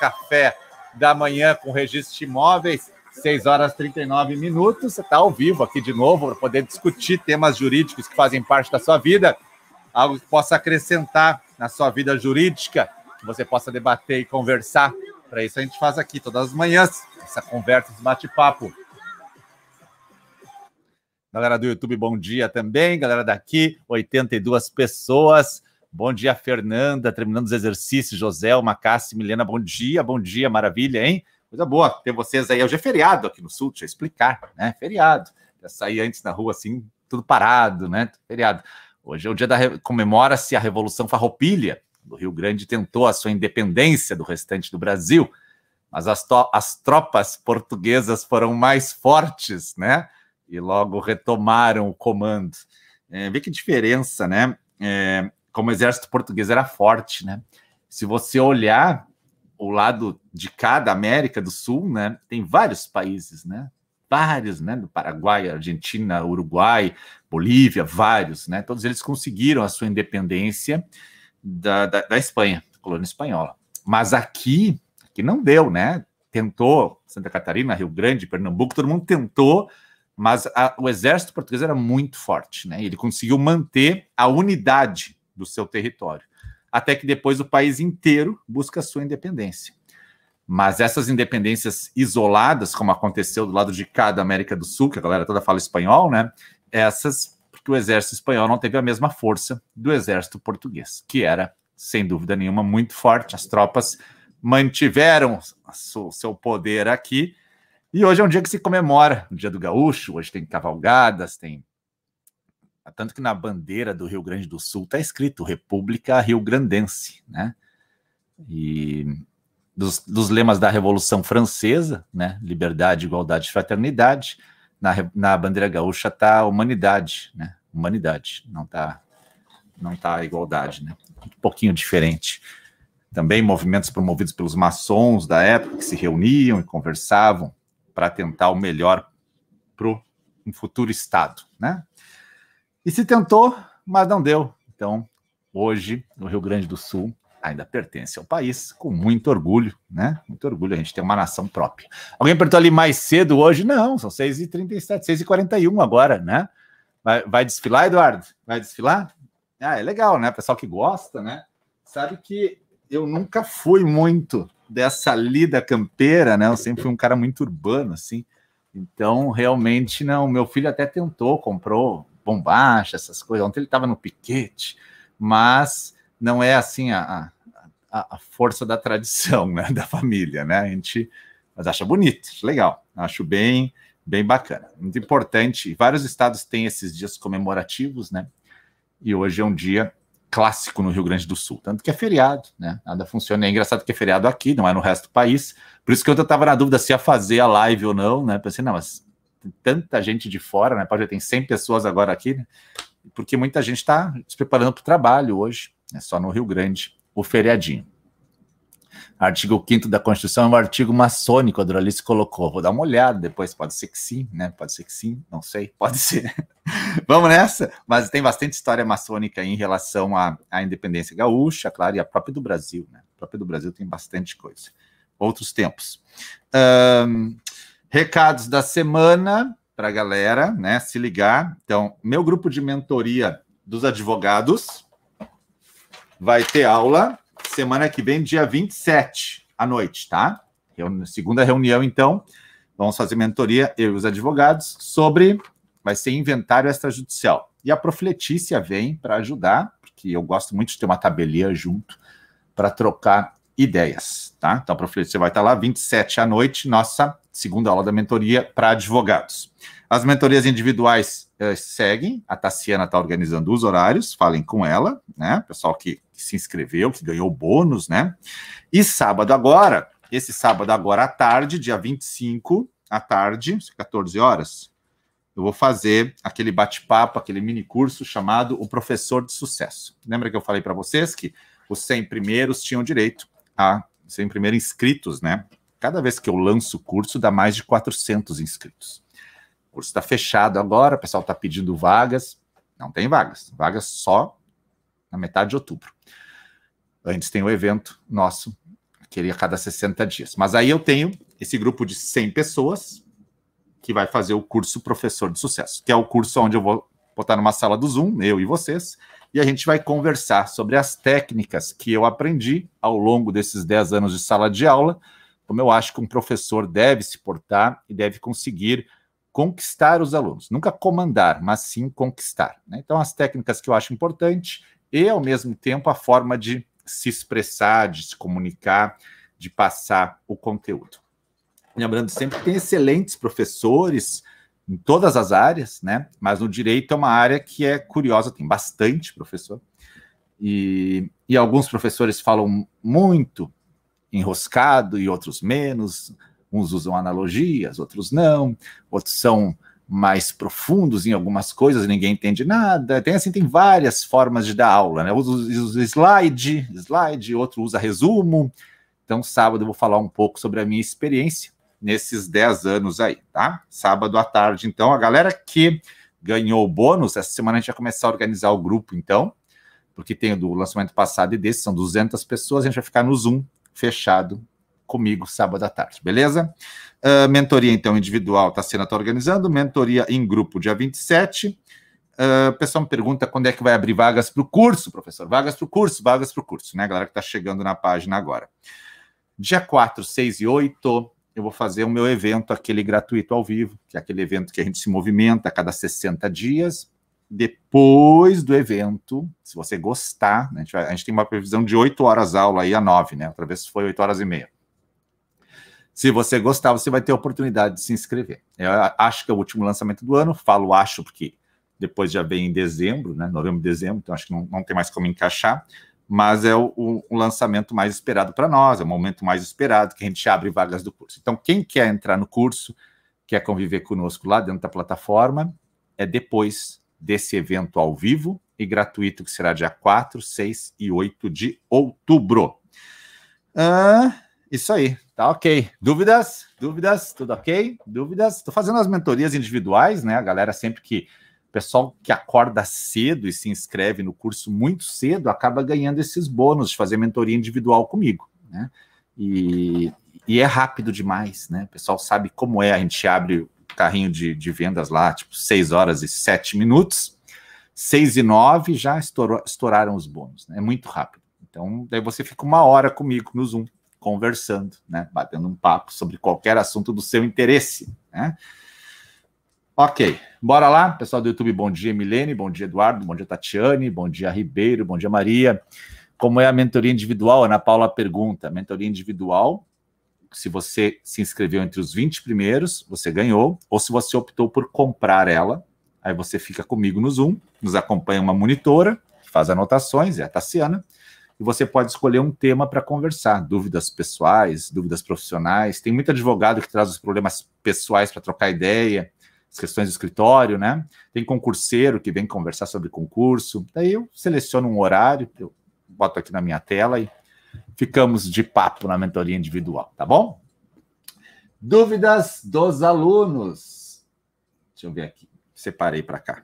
café da manhã com registro de imóveis. 6 horas e 39 minutos. Você está ao vivo aqui de novo para poder discutir temas jurídicos que fazem parte da sua vida, algo que possa acrescentar na sua vida jurídica, que você possa debater e conversar. Para isso a gente faz aqui todas as manhãs essa conversa, esse bate-papo. Galera do YouTube, bom dia também. Galera daqui, 82 pessoas. Bom dia, Fernanda, terminando os exercícios. José, Macassi, Milena, bom dia, bom dia, maravilha, hein? Coisa boa ter vocês aí. Hoje é feriado aqui no Sul, deixa eu explicar, né? Feriado. Já saí antes na rua assim, tudo parado, né? Feriado. Hoje é o dia da comemora-se a Revolução Farroupilha. O Rio Grande tentou a sua independência do restante do Brasil, mas as, as tropas portuguesas foram mais fortes, né? e logo retomaram o comando. É, vê que diferença, né? É, como o exército português era forte, né? Se você olhar o lado de cada América do Sul, né, tem vários países, né? Vários, né? Do Paraguai, Argentina, Uruguai, Bolívia, vários, né? Todos eles conseguiram a sua independência da, da, da Espanha, da colônia espanhola. Mas aqui, aqui não deu, né? Tentou Santa Catarina, Rio Grande, Pernambuco, todo mundo tentou mas a, o exército português era muito forte, né? Ele conseguiu manter a unidade do seu território, até que depois o país inteiro busca a sua independência. Mas essas independências isoladas, como aconteceu do lado de cá da América do Sul, que a galera toda fala espanhol, né? Essas, porque o exército espanhol não teve a mesma força do exército português, que era, sem dúvida nenhuma, muito forte. As tropas mantiveram o seu poder aqui e hoje é um dia que se comemora o Dia do Gaúcho, hoje tem cavalgadas, tem. Tanto que na bandeira do Rio Grande do Sul está escrito República Rio Grandense, né? E dos, dos, lemas da Revolução Francesa, né? Liberdade, igualdade, fraternidade. Na, na bandeira gaúcha está humanidade, né? Humanidade, não está não tá igualdade, né? Um pouquinho diferente. Também movimentos promovidos pelos maçons da época que se reuniam e conversavam para tentar o melhor para um futuro Estado, né? E se tentou, mas não deu. Então, hoje, no Rio Grande do Sul, ainda pertence ao país, com muito orgulho, né? Muito orgulho a gente ter uma nação própria. Alguém perguntou ali mais cedo hoje? Não, são 6h37, 6h41 agora, né? Vai, vai desfilar, Eduardo? Vai desfilar? Ah, é legal, né? Pessoal que gosta, né? Sabe que eu nunca fui muito dessa lida campeira, né? Eu sempre fui um cara muito urbano, assim. Então, realmente, não. Meu filho até tentou, comprou bombacha, essas coisas. Ontem ele estava no piquete, mas não é assim a, a, a, força da tradição, né? Da família, né? A gente mas acha bonito, acho legal, acho bem, bem bacana. Muito importante. Vários estados têm esses dias comemorativos, né? E hoje é um dia clássico no Rio Grande do Sul. Tanto que é feriado, né? Nada funciona. É engraçado que é feriado aqui, não é no resto do país. Por isso que eu estava na dúvida se ia fazer a live ou não, né? Pensei, não, mas tanta gente de fora, né? Pode ter 100 pessoas agora aqui, né? Porque muita gente está se preparando para o trabalho hoje, é só no Rio Grande, o feriadinho. Artigo 5 da Constituição é um artigo maçônico, a Doralice colocou. Vou dar uma olhada depois, pode ser que sim, né? Pode ser que sim, não sei, pode ser. Vamos nessa? Mas tem bastante história maçônica em relação à, à independência gaúcha, claro, e a própria do Brasil, né? A própria do Brasil tem bastante coisa. Outros tempos. Um, recados da semana para a galera, né? Se ligar. Então, meu grupo de mentoria dos advogados vai ter aula semana que vem, dia 27 à noite, tá? segunda reunião, então, vamos fazer mentoria, eu e os advogados, sobre. Vai ser inventário extrajudicial. E a Profletícia vem para ajudar, porque eu gosto muito de ter uma tabelinha junto para trocar ideias, tá? Então a Profletícia vai estar lá 27 à noite, nossa segunda aula da mentoria para advogados. As mentorias individuais eh, seguem, a Tassiana está organizando os horários, falem com ela, né? Pessoal que que se inscreveu, que ganhou bônus, né? E sábado agora, esse sábado agora à tarde, dia 25 à tarde, 14 horas, eu vou fazer aquele bate-papo, aquele mini curso chamado O Professor de Sucesso. Lembra que eu falei para vocês que os 100 primeiros tinham direito a 100 primeiros inscritos, né? Cada vez que eu lanço o curso, dá mais de 400 inscritos. O curso está fechado agora, o pessoal está pedindo vagas. Não tem vagas, vagas só na metade de outubro. Antes tem o evento nosso Aquele a cada 60 dias. Mas aí eu tenho esse grupo de 100 pessoas que vai fazer o curso Professor de Sucesso, que é o curso onde eu vou botar numa sala do Zoom, eu e vocês, e a gente vai conversar sobre as técnicas que eu aprendi ao longo desses 10 anos de sala de aula, como eu acho que um professor deve se portar e deve conseguir conquistar os alunos. Nunca comandar, mas sim conquistar. Né? Então, as técnicas que eu acho importante e, ao mesmo tempo, a forma de se expressar, de se comunicar, de passar o conteúdo. Lembrando sempre que tem excelentes professores em todas as áreas, né? Mas no direito é uma área que é curiosa, tem bastante professor. E, e alguns professores falam muito enroscado e outros menos. Uns usam analogias, outros não. Outros são mais profundos em algumas coisas, ninguém entende nada. Tem assim, tem várias formas de dar aula, né? Usa slide, slide, outro usa resumo. Então, sábado eu vou falar um pouco sobre a minha experiência nesses 10 anos aí, tá? Sábado à tarde, então, a galera que ganhou o bônus, essa semana a gente vai começar a organizar o grupo, então, porque tem o do lançamento passado e desse, são 200 pessoas, a gente vai ficar no Zoom fechado comigo sábado à tarde, beleza? Uh, mentoria, então, individual, tá sendo tá organizando, mentoria em grupo, dia 27. Uh, o pessoal me pergunta quando é que vai abrir vagas para o curso, professor. Vagas para o curso, vagas para o curso, né? Galera que está chegando na página agora. Dia 4, 6 e 8, eu vou fazer o meu evento, aquele gratuito ao vivo, que é aquele evento que a gente se movimenta a cada 60 dias. Depois do evento, se você gostar, né, a, gente vai, a, gente tem uma previsão de 8 horas aula aí a 9, né? Outra vez foi 8 horas e meia. Se você gostar, você vai ter a oportunidade de se inscrever. Eu acho que é o último lançamento do ano, falo acho porque depois já vem em dezembro, né? Novembro, dezembro, então acho que não, não tem mais como encaixar mas é o, o lançamento mais esperado para nós, é o momento mais esperado que a gente abre vagas do curso. Então, quem quer entrar no curso, quer conviver conosco lá dentro da plataforma, é depois desse evento ao vivo e gratuito, que será dia 4, 6 e 8 de outubro. Ah, isso aí, tá ok. Dúvidas? Dúvidas? Tudo ok? Dúvidas? Estou fazendo as mentorias individuais, né? A galera sempre que pessoal que acorda cedo e se inscreve no curso muito cedo acaba ganhando esses bônus de fazer mentoria individual comigo, né? E, e é rápido demais, né? O pessoal sabe como é, a gente abre o carrinho de, de vendas lá, tipo, 6 horas e 7 minutos, 6 e 9 já estourou, estouraram os bônus, né? É muito rápido. Então, daí você fica uma hora comigo no Zoom, conversando, né? Batendo um papo sobre qualquer assunto do seu interesse, né? Ok, bora lá, pessoal do YouTube. Bom dia, Milene. Bom dia, Eduardo. Bom dia, Tatiane. Bom dia, Ribeiro. Bom dia, Maria. Como é a mentoria individual? Ana Paula pergunta. Mentoria individual, se você se inscreveu entre os 20 primeiros, você ganhou. Ou se você optou por comprar ela, aí você fica comigo no Zoom, nos acompanha uma monitora, que faz anotações, é a Tassiana, e você pode escolher um tema para conversar, dúvidas pessoais, dúvidas profissionais. Tem muito advogado que traz os problemas pessoais para trocar ideia as questões do escritório, né? Tem concurseiro que vem conversar sobre concurso. Daí eu seleciono um horário, eu boto aqui na minha tela e ficamos de papo na mentoria individual, tá bom? Dúvidas dos alunos. Deixa eu ver aqui. Separei para cá.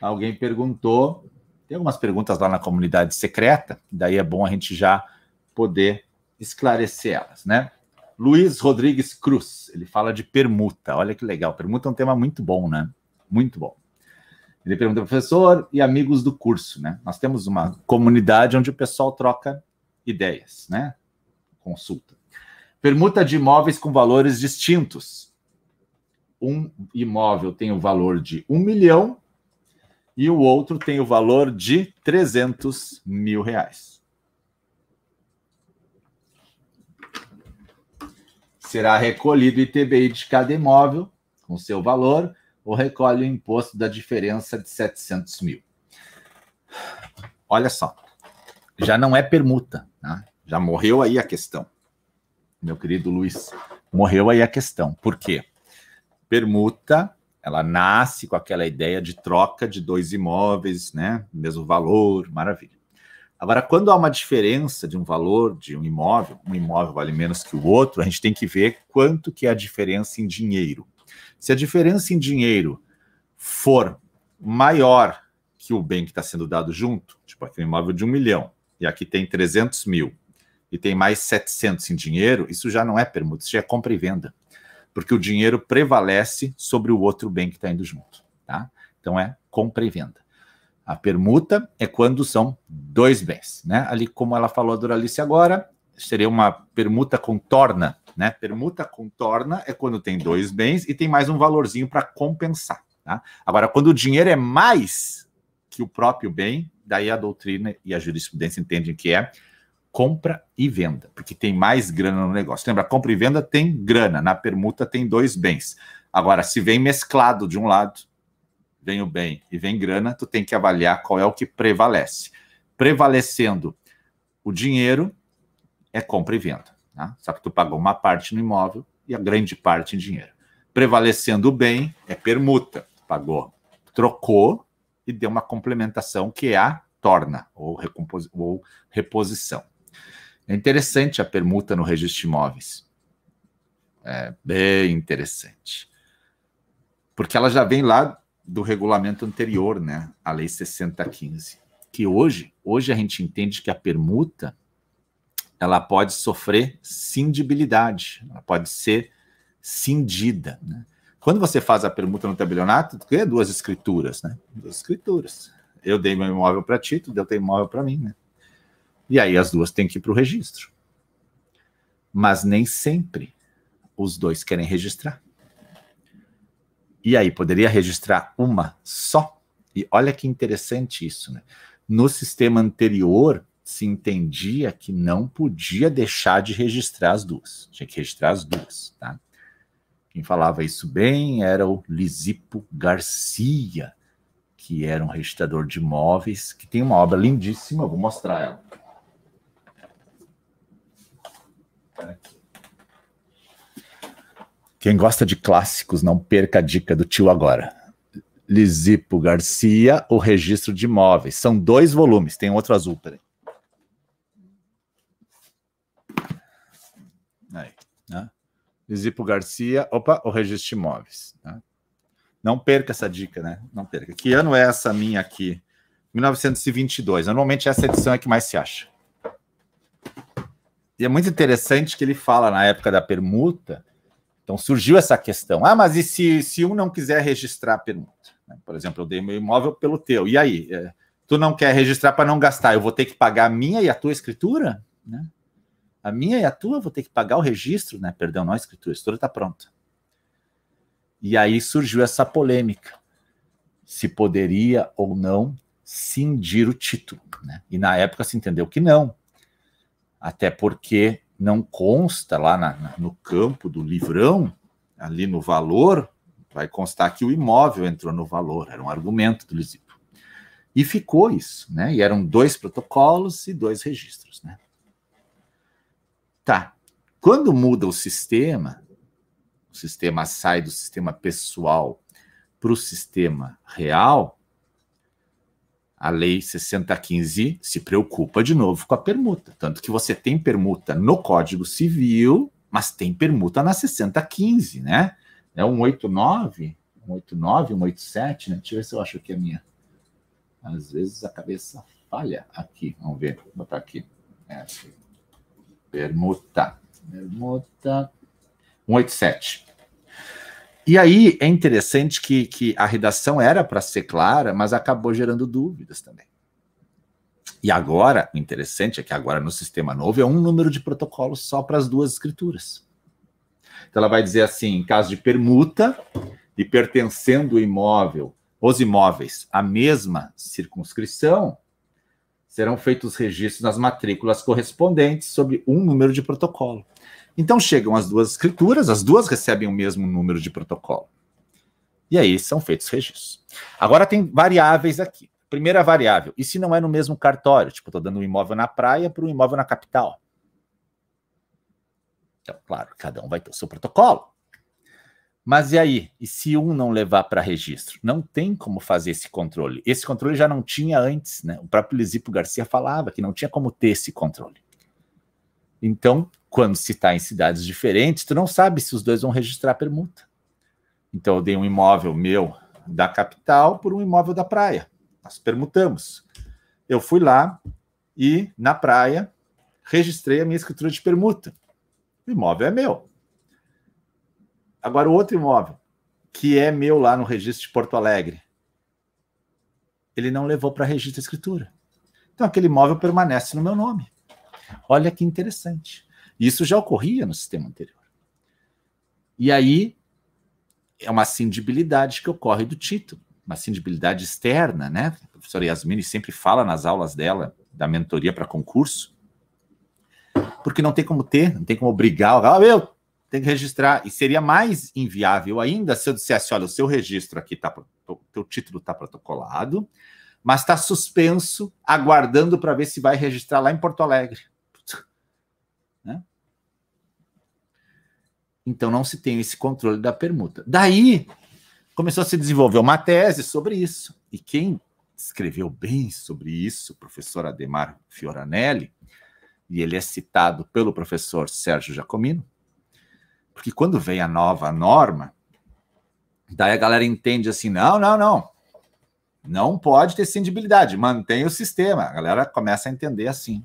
Alguém perguntou. Tem algumas perguntas lá na comunidade secreta, daí é bom a gente já poder esclarecer elas, né? Luiz Rodrigues Cruz, ele fala de permuta. Olha que legal. Permuta é um tema muito bom, né? Muito bom. Ele pergunta, professor e amigos do curso, né? Nós temos uma comunidade onde o pessoal troca ideias, né? Consulta. Permuta de imóveis com valores distintos. Um imóvel tem o valor de um milhão e o outro tem o valor de 300 mil reais. será recolhido o ITBI de cada imóvel, com seu valor, ou recolhe o imposto da diferença de 700 mil. Olha só, já não é permuta, né? já morreu aí a questão. Meu querido Luiz, morreu aí a questão. Por quê? Permuta, ela nasce com aquela ideia de troca de dois imóveis, né? Mesmo valor, maravilha. Agora, quando há uma diferença de um valor de um imóvel, um imóvel vale menos que o outro, a gente tem que ver quanto que é a diferença em dinheiro. Se a diferença em dinheiro for maior que o bem que está sendo dado junto, tipo aqui um imóvel de um milhão, e aqui tem 300 mil, e tem mais 700 em dinheiro, isso já não é permuta, isso já é compra e venda. Porque o dinheiro prevalece sobre o outro bem que está indo junto. Tá? Então é compra e venda. A permuta é quando são dois bens. Né? Ali, como ela falou a Doralice agora, seria uma permuta com torna. Né? Permuta com torna é quando tem dois bens e tem mais um valorzinho para compensar. Tá? Agora, quando o dinheiro é mais que o próprio bem, daí a doutrina e a jurisprudência entendem que é compra e venda, porque tem mais grana no negócio. Lembra, compra e venda tem grana, na permuta tem dois bens. Agora, se vem mesclado de um lado, vem o bem e vem grana, tu tem que avaliar qual é o que prevalece. Prevalecendo o dinheiro é compra e venda. Tá? Só que tu pagou uma parte no imóvel e a grande parte em dinheiro. Prevalecendo o bem é permuta. Pagou, trocou e deu uma complementação que é a torna ou, ou reposição. É interessante a permuta no registro de imóveis. É bem interessante. Porque ela já vem lá do regulamento anterior, né? A lei 6015. Que hoje, hoje a gente entende que a permuta ela pode sofrer cindibilidade, ela pode ser cindida, né? Quando você faz a permuta no tabelionato, ganha duas escrituras, né? Duas escrituras. Eu dei meu imóvel para ti, tu deu teu imóvel para mim, né? E aí as duas têm que ir para o registro. Mas nem sempre os dois querem registrar. E aí, poderia registrar uma só? E olha que interessante isso, né? No sistema anterior, se entendia que não podia deixar de registrar as duas. Tinha que registrar as duas, tá? Quem falava isso bem era o Lisipo Garcia, que era um registrador de imóveis, que tem uma obra lindíssima, vou mostrar ela. Quem gosta de clássicos, não perca a dica do tio agora. Lisipo Garcia, O Registro de Imóveis. São dois volumes, tem outro azul, peraí. Aí, né? Lisipo Garcia, opa, O Registro Imóveis. Né? Não perca essa dica, né? Não perca. Que ano é essa minha aqui? 1922. Normalmente essa edição é que mais se acha. E é muito interessante que ele fala na época da permuta. Então surgiu essa questão. Ah, mas e se, se um não quiser registrar a permuta? Por exemplo, eu dei meu imóvel pelo teu. E aí? É, tu não quer registrar para não gastar? Eu vou ter que pagar a minha e a tua escritura? Né? A minha e a tua vou ter que pagar o registro, né? Perdão, não a escritura. A escritura está pronta. E aí surgiu essa polêmica. Se poderia ou não cindir o título. Né? E na época se entendeu que não até porque não consta lá na, no campo do livrão, ali no valor, vai constar que o imóvel entrou no valor, era um argumento do Lisipo. E ficou isso, né? E eram dois protocolos e dois registros, né? Tá. Quando muda o sistema, o sistema sai do sistema pessoal para o sistema real, a lei 6015 se preocupa de novo com a permuta. Tanto que você tem permuta no Código Civil, mas tem permuta na 6015, né? É 189, 189, 187, né? Deixa eu ver se eu acho que é minha. Às vezes a cabeça falha aqui. Vamos ver, vou botar aqui. É assim. Permuta. Permuta. 187. E aí é interessante que, que a redação era para ser clara, mas acabou gerando dúvidas também. E agora, o interessante é que agora no sistema novo é um número de protocolos só para as duas escrituras. Então ela vai dizer assim, em caso de permuta e pertencendo o imóvel, os imóveis à mesma circunscrição, serão feitos registros nas matrículas correspondentes sobre um número de protocolo. Então chegam as duas escrituras, as duas recebem o mesmo número de protocolo. E aí são feitos registros. Agora tem variáveis aqui. Primeira variável, e se não é no mesmo cartório? Tipo, estou dando um imóvel na praia para um imóvel na capital. Então, claro, cada um vai ter o seu protocolo. Mas e aí? E se um não levar para registro? Não tem como fazer esse controle. Esse controle já não tinha antes, né? O próprio Lisipo Garcia falava que não tinha como ter esse controle. Então, quando se está em cidades diferentes, tu não sabe se os dois vão registrar a permuta. Então, eu dei um imóvel meu da capital por um imóvel da praia. Nós permutamos. Eu fui lá e, na praia, registrei a minha escritura de permuta. O imóvel é meu. Agora, o outro imóvel, que é meu lá no registro de Porto Alegre, ele não levou para registro de escritura. Então, aquele imóvel permanece no meu nome. Olha que interessante. Isso já ocorria no sistema anterior. E aí, é uma cindibilidade que ocorre do título, uma cindibilidade externa, né? A professora Yasmini sempre fala nas aulas dela, da mentoria para concurso, porque não tem como ter, não tem como obrigar, ah, eu tenho que registrar, e seria mais inviável ainda se eu dissesse, olha, o seu registro aqui tá, o teu título está protocolado, mas está suspenso, aguardando para ver se vai registrar lá em Porto Alegre. Né? Então não se tem esse controle da permuta. Daí começou a se desenvolver uma tese sobre isso. E quem escreveu bem sobre isso, o professor Ademar Fioranelli, e ele é citado pelo professor Sérgio Jacomino, porque quando vem a nova norma, daí a galera entende assim: não, não, não. Não pode ter cindibilidade, mantém o sistema. A galera começa a entender assim.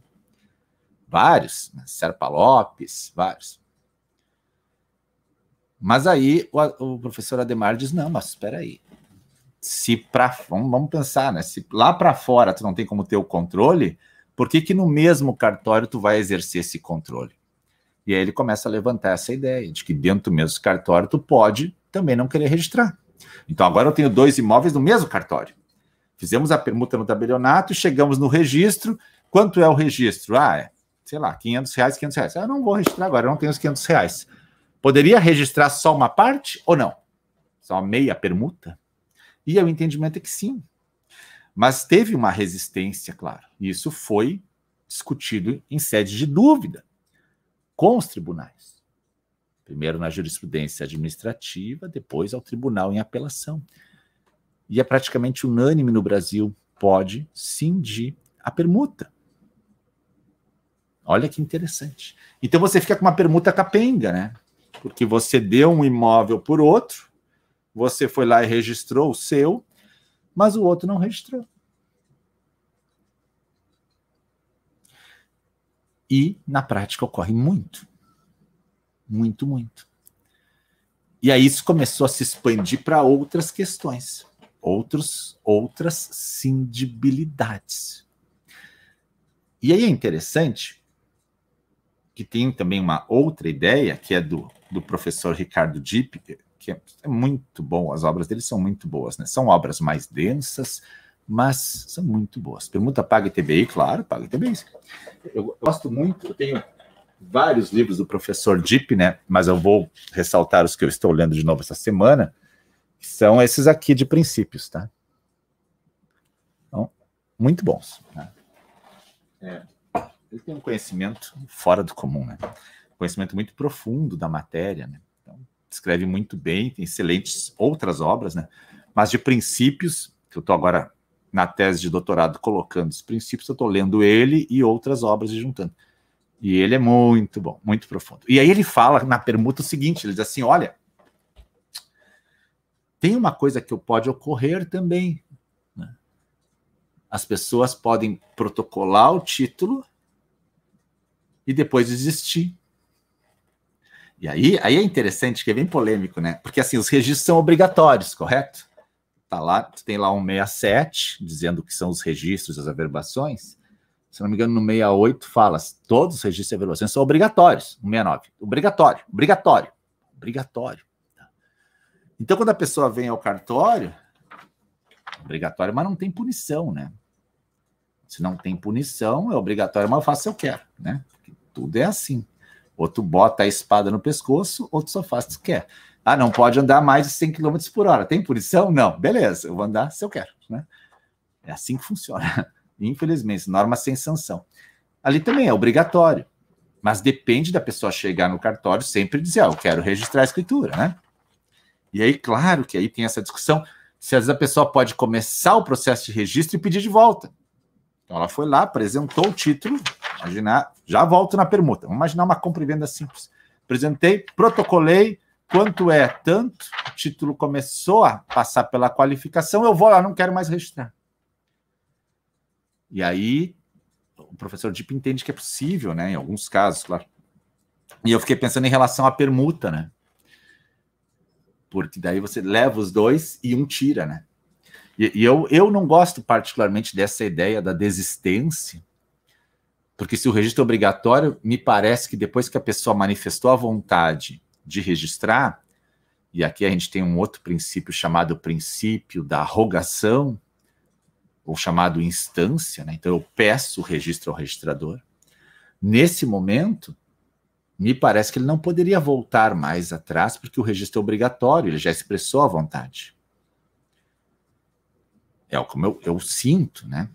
Vários, né? Serpa Lopes, vários. Mas aí o, o, professor Ademar diz: não, mas espera aí. Se para vamos, vamos pensar, né? Se lá para fora tu não tem como ter o controle, por que, que no mesmo cartório tu vai exercer esse controle? E aí ele começa a levantar essa ideia de que dentro do mesmo cartório tu pode também não querer registrar. Então agora eu tenho dois imóveis no mesmo cartório. Fizemos a permuta no tabelionato, chegamos no registro. Quanto é o registro? Ah, é, sei lá, 500 reais, 500 reais. Ah, eu não vou registrar agora, eu não tenho os 500 reais. Poderia registrar só uma parte ou não? Só meia permuta? E o entendimento é que sim. Mas teve uma resistência, claro. E isso foi discutido em sede de dúvida com os tribunais. Primeiro na jurisprudência administrativa, depois ao tribunal em apelação e é praticamente unânime no Brasil, pode cindir a permuta. Olha que interessante. Então você fica com uma permuta capenga, né? Porque você deu um imóvel por outro, você foi lá e registrou o seu, mas o outro não registrou. E na prática ocorre muito. Muito, muito. E aí isso começou a se expandir para outras questões outros, outras cindibilidades. E aí é interessante que tem também uma outra ideia, que é do, do professor Ricardo Dipp, que é, é muito bom, as obras dele são muito boas, né? São obras mais densas, mas são muito boas. Permuta Paga TBI, claro, Paga TBI. Eu gosto muito, eu tenho vários livros do professor Dipp, né? Mas eu vou ressaltar os que eu estou lendo de novo essa semana, são esses aqui de princípios, tá? Então, muito bons. Né? É, ele tem um conhecimento fora do comum, né? conhecimento muito profundo da matéria, né? Então, escreve muito bem, tem excelentes outras obras, né? Mas de princípios, que eu estou agora na tese de doutorado colocando os princípios, eu estou lendo ele e outras obras e juntando. E ele é muito bom, muito profundo. E aí ele fala na permuta o seguinte: ele diz assim: olha, tem uma coisa que pode ocorrer também. Né? As pessoas podem protocolar o título e depois desistir. E aí, aí é interessante, que é bem polêmico, né? Porque assim, os registros são obrigatórios, correto? Tá lá, tu tem lá um 67 dizendo que são os registros, as averbações. Se não me engano, no 68 fala, todos os registros e averbações são obrigatórios. No 69, obrigatório, obrigatório, obrigatório. Então, quando a pessoa vem ao cartório, obrigatório, mas não tem punição, né? Se não tem punição, é obrigatório, mas eu faço se eu quero, né? Porque tudo é assim. Ou tu bota a espada no pescoço, ou tu só faz se quer. Ah, não pode andar mais de 100 km por hora. Tem punição? Não. Beleza, eu vou andar se eu quero, né? É assim que funciona. Infelizmente, norma sem sanção. Ali também é obrigatório. Mas depende da pessoa chegar no cartório sempre dizer, ah, eu quero registrar a escritura, né? E aí, claro que aí tem essa discussão se às vezes a pessoa pode começar o processo de registro e pedir de volta. Então ela foi lá, apresentou o título, imaginar, já volto na permuta. Vamos imaginar uma compra e venda simples. Apresentei, protocolei, quanto é tanto, o título começou a passar pela qualificação, eu vou lá, não quero mais registrar. E aí o professor Deep entende que é possível, né? Em alguns casos, claro. E eu fiquei pensando em relação à permuta, né? Porque daí você leva os dois e um tira, né? E, e eu, eu não gosto particularmente dessa ideia da desistência, porque se o registro é obrigatório, me parece que depois que a pessoa manifestou a vontade de registrar, e aqui a gente tem um outro princípio chamado princípio da rogação, ou chamado instância, né? então eu peço o registro ao registrador. Nesse momento, me parece que ele não poderia voltar mais atrás, porque o registro é obrigatório, ele já expressou a vontade. É como eu, eu sinto, né?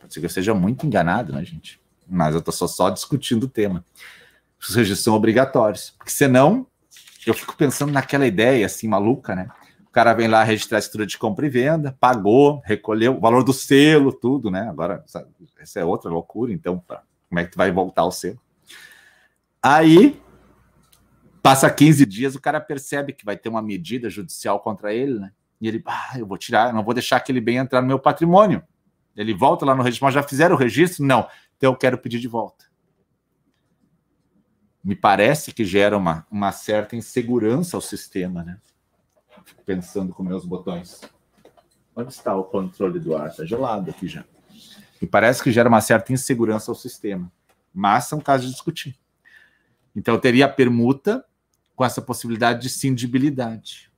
Pode ser que eu seja muito enganado, né, gente? Mas eu estou só, só discutindo o tema. Os registros são obrigatórios, porque senão eu fico pensando naquela ideia assim maluca, né? cara vem lá registrar a escritura de compra e venda, pagou, recolheu o valor do selo, tudo, né? Agora, essa é outra loucura, então, como é que tu vai voltar o selo? Aí, passa 15 dias, o cara percebe que vai ter uma medida judicial contra ele, né? E ele, ah, eu vou tirar, não vou deixar aquele bem entrar no meu patrimônio. Ele volta lá no registro, mas já fizeram o registro? Não. Então eu quero pedir de volta. Me parece que gera uma, uma certa insegurança ao sistema, né? Fico pensando com meus botões. Onde está o controle do ar? Está gelado aqui já. E parece que gera uma certa insegurança ao sistema. Mas são casos de discutir. Então, teria a permuta com essa possibilidade de cindibilidade.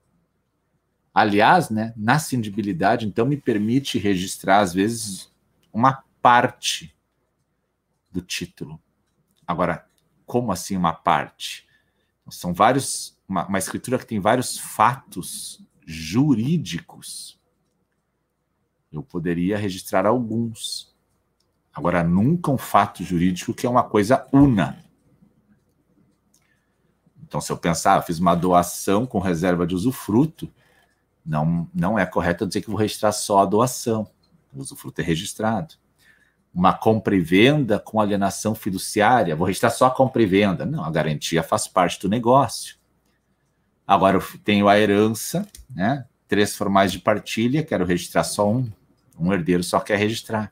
Aliás, né, na cindibilidade, então, me permite registrar, às vezes, uma parte do título. Agora, como assim uma parte? São vários uma, uma escritura que tem vários fatos jurídicos, eu poderia registrar alguns. Agora, nunca um fato jurídico que é uma coisa una. Então, se eu pensar, eu fiz uma doação com reserva de usufruto, não, não é correto dizer que vou registrar só a doação. O usufruto é registrado. Uma compra e venda com alienação fiduciária, vou registrar só a compra e venda. Não, a garantia faz parte do negócio. Agora eu tenho a herança, né? Três formais de partilha, quero registrar só um. Um herdeiro só quer registrar.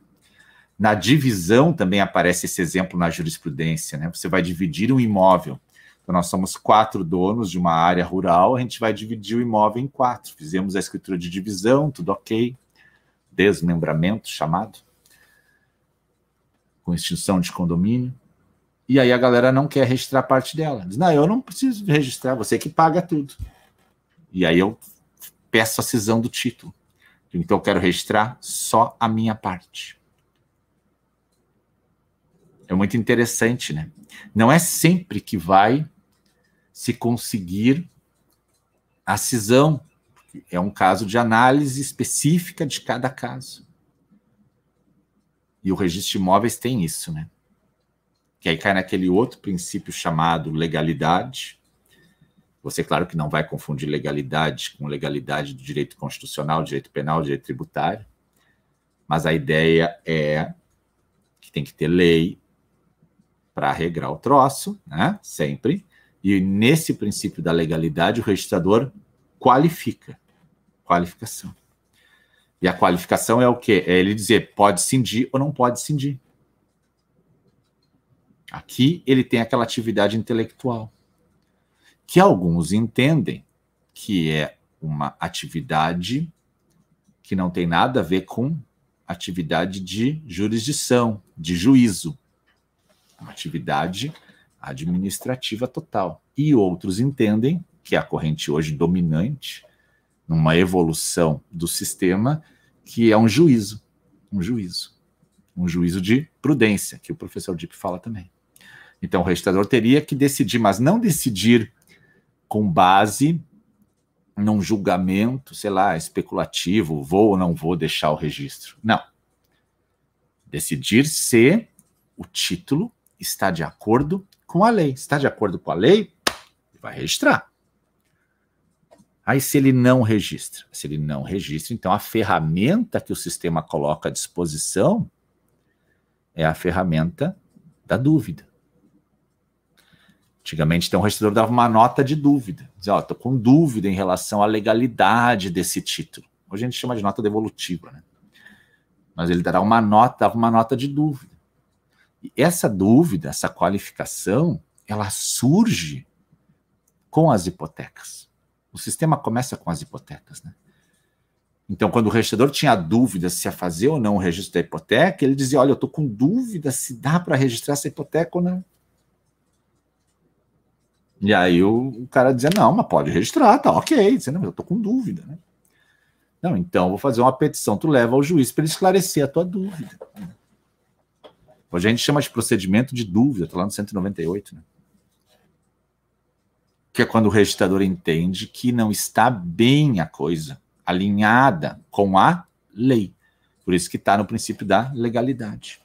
Na divisão também aparece esse exemplo na jurisprudência, né? Você vai dividir um imóvel. Então, nós somos quatro donos de uma área rural, a gente vai dividir o imóvel em quatro. Fizemos a escritura de divisão, tudo ok. Desmembramento chamado. Com extinção de condomínio. E aí a galera não quer registrar parte dela. Diz, não, eu não preciso registrar, você que paga tudo. E aí eu peço a cisão do título. Então eu quero registrar só a minha parte. É muito interessante, né? Não é sempre que vai se conseguir a cisão. É um caso de análise específica de cada caso. E o registro de imóveis tem isso, né? que aí cai naquele outro princípio chamado legalidade. Você, claro, que não vai confundir legalidade com legalidade do direito constitucional, direito penal, direito tributário, mas a ideia é que tem que ter lei para regrar o troço, né? Sempre. E nesse princípio da legalidade, o registrador qualifica. Qualificação. E a qualificação é o quê? É ele dizer pode cindir ou não pode cindir. Aqui ele tem aquela atividade intelectual, que alguns entendem que é uma atividade que não tem nada a ver com atividade de jurisdição, de juízo. Uma atividade administrativa total. E outros entendem que é a corrente hoje dominante, numa evolução do sistema, que é um juízo. Um juízo. Um juízo de prudência, que o professor Dipp fala também. Então, o registrador teria que decidir, mas não decidir com base num julgamento, sei lá, especulativo, vou ou não vou deixar o registro. Não. Decidir se o título está de acordo com a lei. Está de acordo com a lei, vai registrar. Aí, se ele não registra, se ele não registra, então a ferramenta que o sistema coloca à disposição é a ferramenta da dúvida. Antigamente, então, o registrador dava uma nota de dúvida. Dizia, ó, oh, estou com dúvida em relação à legalidade desse título. Hoje a gente chama de nota devolutiva, né? Mas ele dará uma nota, dava uma nota de dúvida. essa dúvida, essa qualificação, ela surge com as hipotecas. O sistema começa com as hipotecas, né? Então, quando o registrador tinha dúvida se ia fazer ou não o registro da hipoteca, ele dizia: Olha, eu estou com dúvida se dá para registrar essa hipoteca ou não. E aí o, cara dizia: Não, mas pode registrar, tá ok. Dizia, não, eu estou com dúvida, né? Não, então vou fazer uma petição, tu leva ao juiz para ele esclarecer a tua dúvida. Hoje a gente chama de procedimento de dúvida, está lá no 198, né? Que é quando o registrador entende que não está bem a coisa, alinhada com a lei. Por isso que está no princípio da legalidade.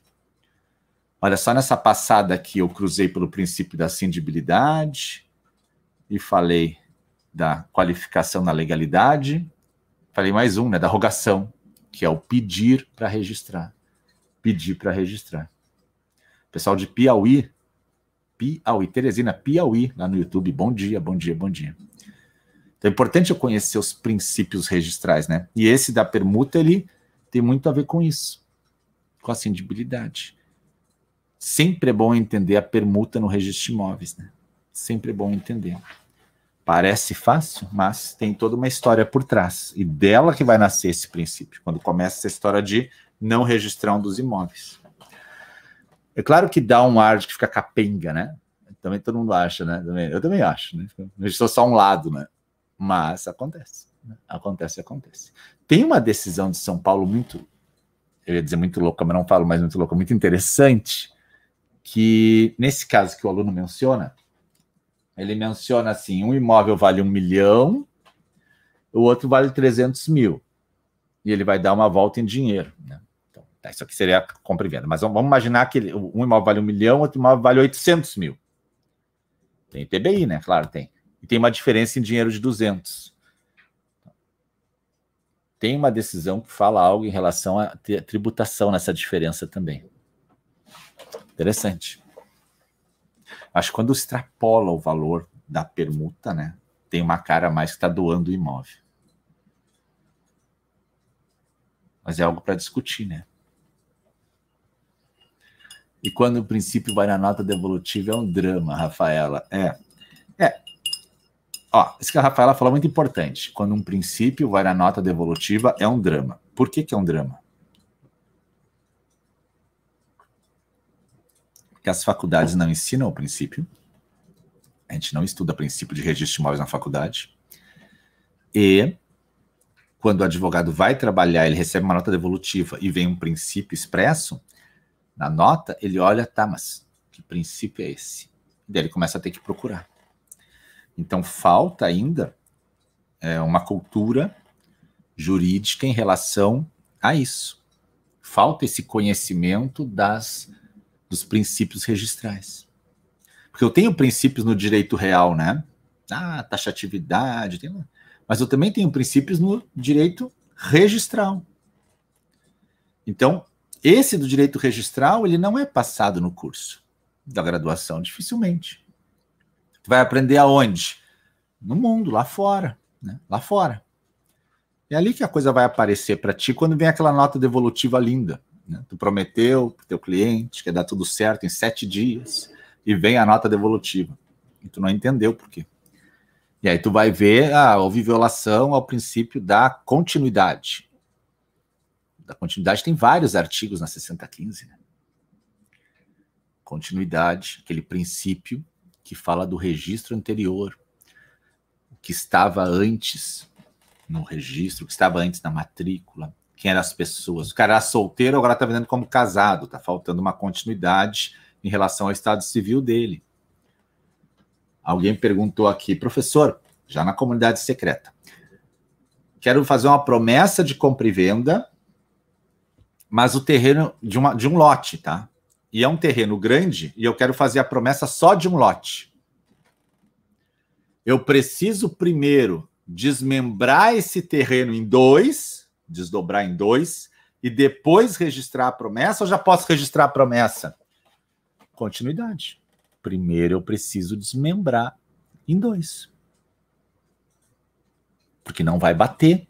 Olha só nessa passada aqui, eu cruzei pelo princípio da cindibilidade e falei da qualificação na legalidade Falei mais um, né? Da rogação, que é o pedir para registrar. Pedir para registrar. Pessoal de Piauí, Piauí, Teresina, Piauí, lá no YouTube. Bom dia, bom dia, bom dia. Então é importante eu conhecer os princípios registrais, né? E esse da permuta, ele tem muito a ver com isso, com a cindibilidade. Sempre é bom entender a permuta no registro de imóveis, né? Sempre é bom entender. Parece fácil, mas tem toda uma história por trás. E dela que vai nascer esse princípio, quando começa essa história de não registrar um dos imóveis. É claro que dá um ar de que fica capenga, né? Também todo mundo acha, né? Eu também acho, né? Registrou só um lado, né? Mas acontece. Né? Acontece, acontece. Tem uma decisão de São Paulo muito, eu ia dizer muito louca, mas não falo mais muito louca, muito interessante, que nesse caso que o aluno menciona, ele menciona assim: um imóvel vale um milhão, o outro vale 300 mil. E ele vai dar uma volta em dinheiro. Né? Tá, isso aqui seria a compra e venda. Mas vamos imaginar que um imóvel vale um milhão, outro imóvel vale 800 mil. Tem TBI, né? Claro, tem. E tem uma diferença em dinheiro de 200. Tem uma decisão que fala algo em relação à tributação nessa diferença também. Interessante. Acho que quando extrapola o valor da permuta, né, tem uma cara mais que está doando o imóvel. Mas é algo para discutir, né? E quando o princípio vai na nota devolutiva é um drama, Rafaela. É. É. Ó, isso que a Rafaela falou é muito importante. Quando um princípio vai na nota devolutiva é um drama. Por que, que é um drama? que as faculdades não ensinam o princípio. A gente não estuda princípio de registro de imóveis na faculdade. E quando o advogado vai trabalhar, ele recebe uma nota devolutiva e vem um princípio expresso, na nota ele olha, tá, mas que princípio é esse? E daí ele começa a ter que procurar. Então falta ainda é, uma cultura jurídica em relação a isso. Falta esse conhecimento das dos princípios registrais. Porque eu tenho princípios no direito real, né? Ah, taxatividade, tem... mas eu também tenho princípios no direito registral. Então, esse do direito registral, ele não é passado no curso da graduação, dificilmente. Vai aprender aonde? No mundo, lá fora, né? Lá fora. É ali que a coisa vai aparecer para ti quando vem aquela nota devolutiva linda. Né? Tu prometeu para teu cliente que ia dar tudo certo em sete dias e vem a nota devolutiva. E tu não entendeu por quê. E aí tu vai ver, ah, houve violação ao princípio da continuidade. Da continuidade tem vários artigos na 6015. Né? Continuidade, aquele princípio que fala do registro anterior, o que estava antes no registro, o que estava antes na matrícula, quem eram as pessoas. O cara era solteiro, agora está vendendo como casado. Está faltando uma continuidade em relação ao estado civil dele. Alguém perguntou aqui, professor, já na comunidade secreta. Quero fazer uma promessa de compra e venda, mas o terreno de, uma, de um lote, tá? E é um terreno grande e eu quero fazer a promessa só de um lote. Eu preciso primeiro desmembrar esse terreno em dois desdobrar em dois e depois registrar a promessa ou já posso registrar a promessa? Continuidade. Primeiro eu preciso desmembrar em dois. Porque não vai bater.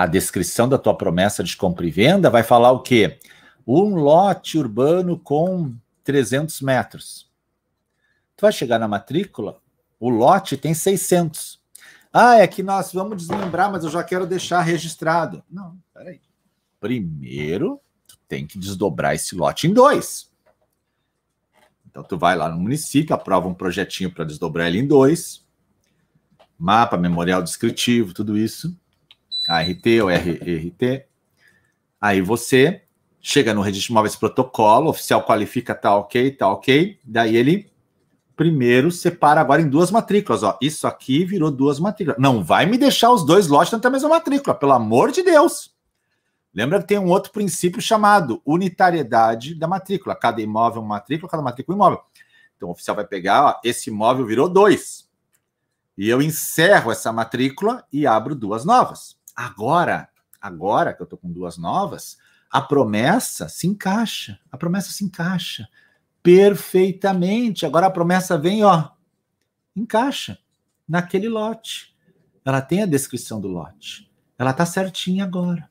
A descrição da tua promessa de compra e venda vai falar o quê? Um lote urbano com 300 metros. Tu vai chegar na matrícula, o lote tem 600. Ah, é que nós vamos desmembrar, mas eu já quero deixar registrado. Não, peraí. Primeiro, tu tem que desdobrar esse lote em dois. Então, tu vai lá no município, aprova um projetinho para desdobrar ele em dois. Mapa, memorial descritivo, tudo isso. ART ou RRT. Aí você chega no registro de imóveis protocolo, o oficial qualifica, tá ok, tá ok. Daí ele primeiro separa agora em duas matrículas. Ó, isso aqui virou duas matrículas. Não vai me deixar os dois lotes na mesma matrícula, pelo amor de Deus. Lembra que tem um outro princípio chamado unitariedade da matrícula. Cada imóvel uma matrícula, cada matrícula um imóvel. Então o oficial vai pegar, ó, esse imóvel virou dois. E eu encerro essa matrícula e abro duas novas. Agora, agora que eu estou com duas novas, a promessa se encaixa. A promessa se encaixa perfeitamente. Agora a promessa vem, ó, encaixa naquele lote. Ela tem a descrição do lote. Ela está certinha agora.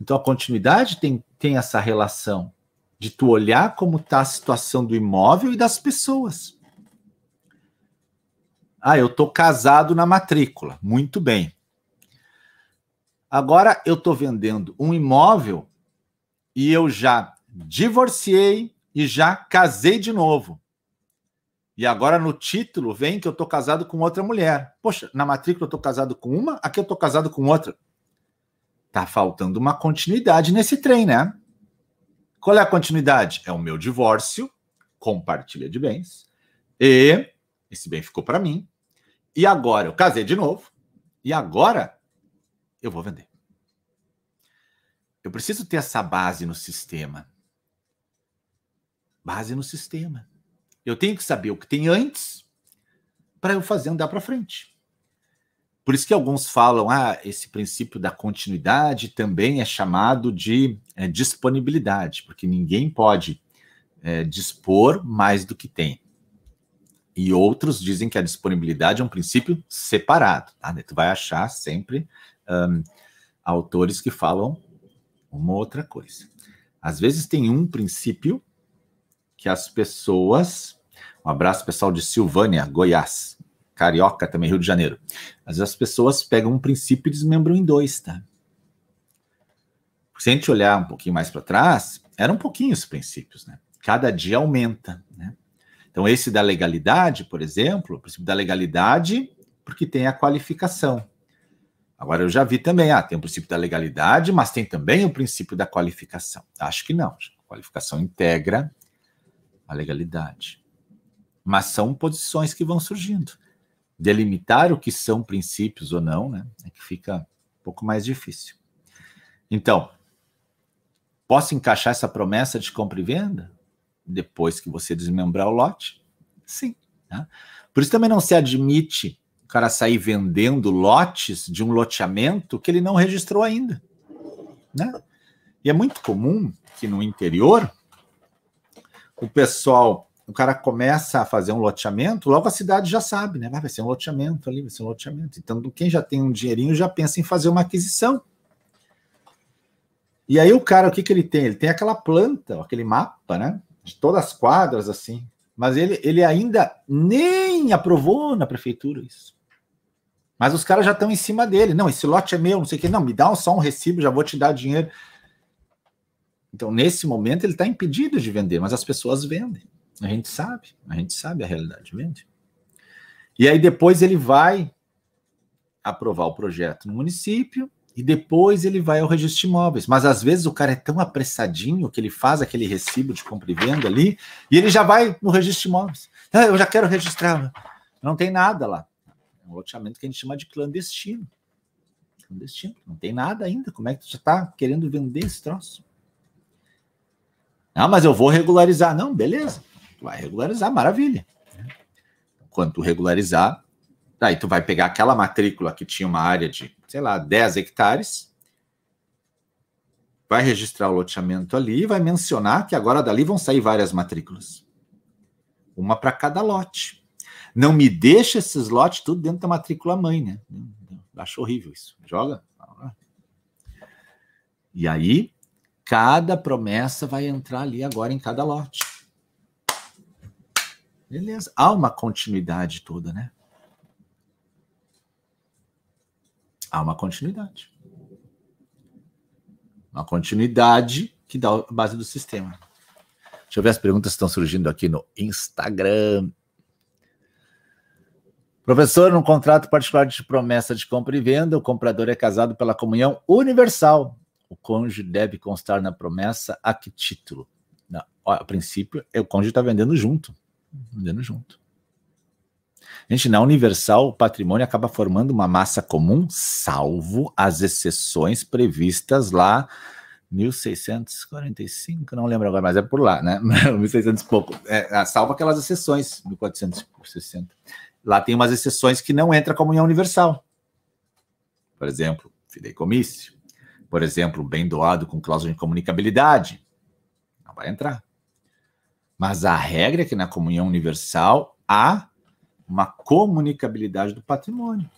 Então a continuidade tem, tem essa relação de tu olhar como está a situação do imóvel e das pessoas. Ah, eu estou casado na matrícula. Muito bem. Agora eu estou vendendo um imóvel e eu já divorciei e já casei de novo. E agora no título vem que eu estou casado com outra mulher. Poxa, na matrícula eu estou casado com uma, aqui eu estou casado com outra. Tá faltando uma continuidade nesse trem, né? Qual é a continuidade? É o meu divórcio, compartilha de bens, e esse bem ficou para mim. E agora eu casei de novo, e agora eu vou vender. Eu preciso ter essa base no sistema. Base no sistema. Eu tenho que saber o que tem antes para eu fazer andar para frente. Por isso que alguns falam, ah, esse princípio da continuidade também é chamado de é, disponibilidade, porque ninguém pode é, dispor mais do que tem. E outros dizem que a disponibilidade é um princípio separado. Tá? Tu vai achar sempre um, autores que falam uma outra coisa. Às vezes tem um princípio que as pessoas. Um abraço pessoal de Silvânia, Goiás. Carioca também, Rio de Janeiro. Às vezes as pessoas pegam um princípio e desmembram em dois, tá? Se a gente olhar um pouquinho mais para trás, eram um pouquinho os princípios, né? Cada dia aumenta, né? Então, esse da legalidade, por exemplo, o princípio da legalidade, porque tem a qualificação. Agora, eu já vi também, ah, tem o princípio da legalidade, mas tem também o princípio da qualificação. Acho que não. A qualificação integra a legalidade. Mas são posições que vão surgindo delimitar o que são princípios ou não, né? É que fica um pouco mais difícil. Então, posso encaixar essa promessa de compra e venda depois que você desmembrar o lote? Sim. Né? Por isso também não se admite cara sair vendendo lotes de um loteamento que ele não registrou ainda. Né? E é muito comum que no interior o pessoal o cara começa a fazer um loteamento, logo a cidade já sabe, né? Vai ser um loteamento ali, vai ser um loteamento. Então, quem já tem um dinheirinho já pensa em fazer uma aquisição. E aí o cara, o que, que ele tem? Ele tem aquela planta, aquele mapa, né? De todas as quadras, assim. Mas ele, ele ainda nem aprovou na prefeitura isso. Mas os caras já estão em cima dele. Não, esse lote é meu, não sei o quê. Não, me dá só um recibo, já vou te dar dinheiro. Então, nesse momento, ele está impedido de vender, mas as pessoas vendem. A gente sabe, a gente sabe a realidade, vende. E aí depois ele vai aprovar o projeto no município e depois ele vai ao registro de imóveis. Mas às vezes o cara é tão apressadinho que ele faz aquele recibo de compra e venda ali e ele já vai no registro de imóveis. Ah, eu já quero registrar. Não tem nada lá. Um loteamento que a gente chama de clandestino. Clandestino. Não tem nada ainda. Como é que tu já está querendo vender esse troço? Ah, mas eu vou regularizar. Não, beleza. Vai regularizar, maravilha. Quando tu regularizar, daí tu vai pegar aquela matrícula que tinha uma área de, sei lá, 10 hectares, vai registrar o loteamento ali e vai mencionar que agora dali vão sair várias matrículas. Uma para cada lote. Não me deixa esses lotes tudo dentro da matrícula mãe, né? Acho horrível isso. Joga. E aí, cada promessa vai entrar ali agora em cada lote. Beleza. Há uma continuidade toda, né? Há uma continuidade. Uma continuidade que dá a base do sistema. Deixa eu ver as perguntas que estão surgindo aqui no Instagram. Professor, num contrato particular de promessa de compra e venda, o comprador é casado pela comunhão universal. O cônjuge deve constar na promessa a que título? Não, a princípio, o cônjuge está vendendo junto. Vendendo junto. Gente, na Universal, o patrimônio acaba formando uma massa comum, salvo as exceções previstas lá 1645, não lembro agora, mas é por lá, né? 1600 e pouco. É, salvo aquelas exceções, 1460. Lá tem umas exceções que não entra a comunhão universal. Por exemplo, fideicommício. Por exemplo, bem doado com cláusula de comunicabilidade. Não vai entrar. Mas a regra é que na comunhão universal há uma comunicabilidade do patrimônio.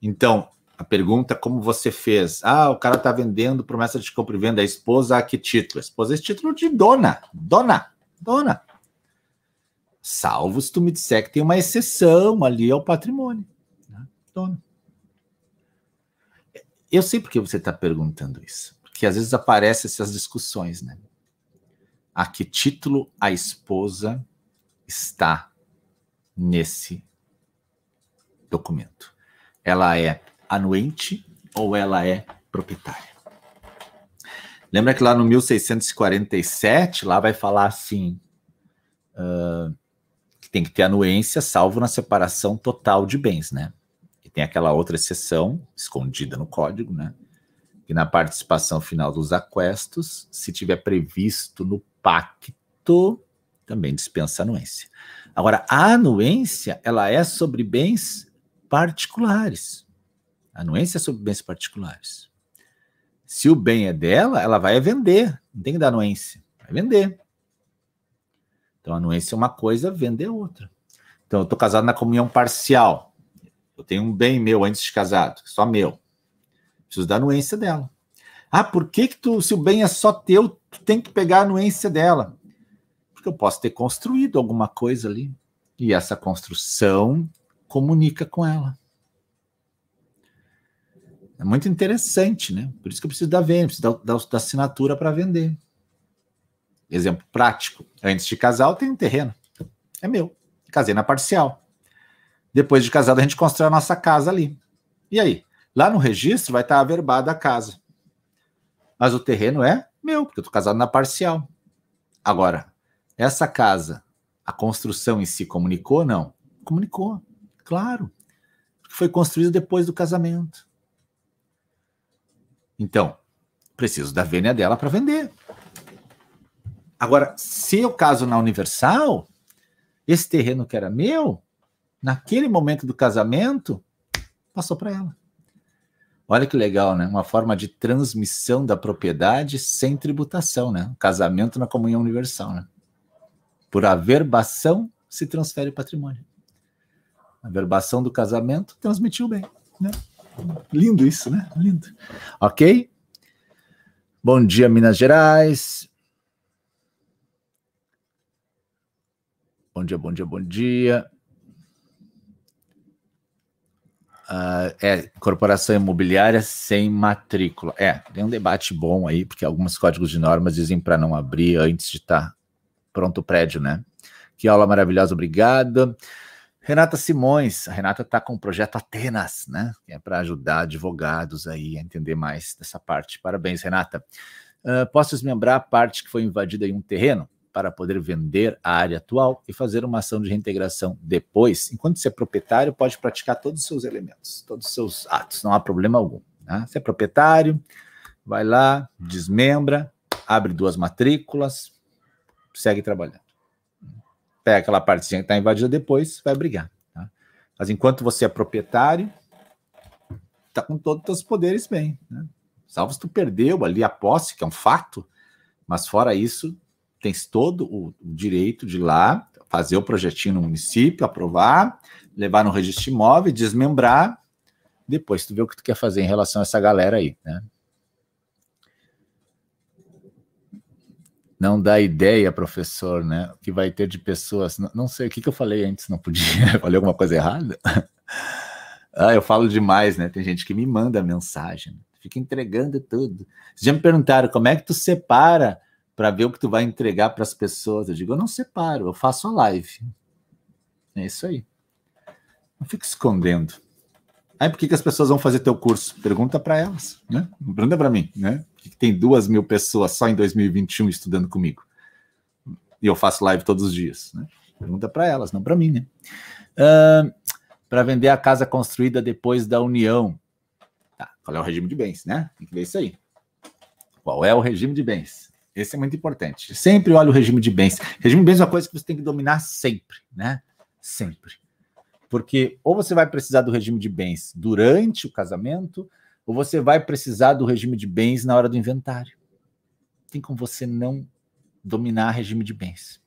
Então, a pergunta como você fez. Ah, o cara está vendendo promessa de compra e venda. A esposa a que título? A esposa é título de dona. Dona. Dona. Salvo se tu me disser que tem uma exceção ali ao patrimônio. Né? Dona. Eu sei por que você está perguntando isso. Porque às vezes aparecem essas discussões, né? A que título a esposa está nesse documento? Ela é anuente ou ela é proprietária. Lembra que lá no 1647, lá vai falar assim, uh, que tem que ter anuência, salvo na separação total de bens, né? E tem aquela outra exceção, escondida no código, né? Que na participação final dos aquestos, se tiver previsto no pacto, também dispensa anuência. Agora, a anuência, ela é sobre bens particulares. A anuência é sobre bens particulares. Se o bem é dela, ela vai vender. Não tem que dar anuência. Vai vender. Então, anuência é uma coisa, vender é outra. Então, eu estou casado na comunhão parcial. Eu tenho um bem meu antes de casado, só meu. Preciso da anuência dela. Ah, por que, que tu, se o bem é só teu, tu tem que pegar a anuência dela? Porque eu posso ter construído alguma coisa ali. E essa construção comunica com ela. É muito interessante, né? Por isso que eu preciso da venda, preciso da, da, da assinatura para vender. Exemplo prático. Antes de casar, eu tenho um terreno. É meu. Casei na parcial. Depois de casado, a gente constrói a nossa casa ali. E aí? Lá no registro vai estar averbada a casa. Mas o terreno é meu, porque eu estou casado na parcial. Agora, essa casa, a construção em si comunicou? Não. Comunicou, claro. Porque foi construída depois do casamento. Então, preciso da vênia dela para vender. Agora, se eu caso na Universal, esse terreno que era meu, naquele momento do casamento, passou para ela. Olha que legal, né? Uma forma de transmissão da propriedade sem tributação, né? Casamento na comunhão universal, né? Por averbação se transfere o patrimônio. A averbação do casamento transmitiu bem, né? Lindo isso, né? Lindo. Ok? Bom dia, Minas Gerais. Bom dia, bom dia, bom dia. Uh, é, corporação imobiliária sem matrícula. É, tem um debate bom aí, porque alguns códigos de normas dizem para não abrir antes de estar tá pronto o prédio, né? Que aula maravilhosa, obrigado. Renata Simões, a Renata está com o projeto Atenas, né? Que é para ajudar advogados aí a entender mais dessa parte. Parabéns, Renata. Uh, posso desmembrar a parte que foi invadida em um terreno para poder vender a área atual e fazer uma ação de reintegração depois. Enquanto você é proprietário, pode praticar todos os seus elementos, todos os seus atos, não há problema algum. Né? Você é proprietário, vai lá, desmembra, abre duas matrículas, segue trabalhando pega aquela partezinha que está invadida depois, vai brigar. Tá? Mas enquanto você é proprietário, está com todos os poderes bem. Né? Salvo se tu perdeu ali a posse, que é um fato, mas fora isso, tens todo o, direito de ir lá, fazer o projetinho no município, aprovar, levar no registro imóvel, desmembrar, depois tu vê o que tu quer fazer em relação a essa galera aí, né? Não dá ideia, professor, né? O que vai ter de pessoas. Não, não sei o que, que eu falei antes, não podia. falei alguma coisa errada? ah, eu falo demais, né? Tem gente que me manda mensagem, fica entregando tudo. Já me perguntaram como é que tu separa para ver o que tu vai entregar para as pessoas. Eu digo, eu não separo, eu faço a live. É isso aí. Não fico escondendo. Aí por que, que as pessoas vão fazer teu curso? Pergunta para elas, né? Não pergunta para mim, né? Por que, que tem duas mil pessoas só em 2021 estudando comigo? E eu faço live todos os dias, né? Pergunta para elas, não para mim, né? Uh, para vender a casa construída depois da união. Tá, qual é o regime de bens, né? Tem que ver isso aí. Qual é o regime de bens? Esse é muito importante. Sempre olha o regime de bens. Regime de bens é uma coisa que você tem que dominar sempre, né? Sempre. Porque ou você vai precisar do regime de bens durante o casamento, ou você vai precisar do regime de bens na hora do inventário. Tem como você não dominar regime de bens.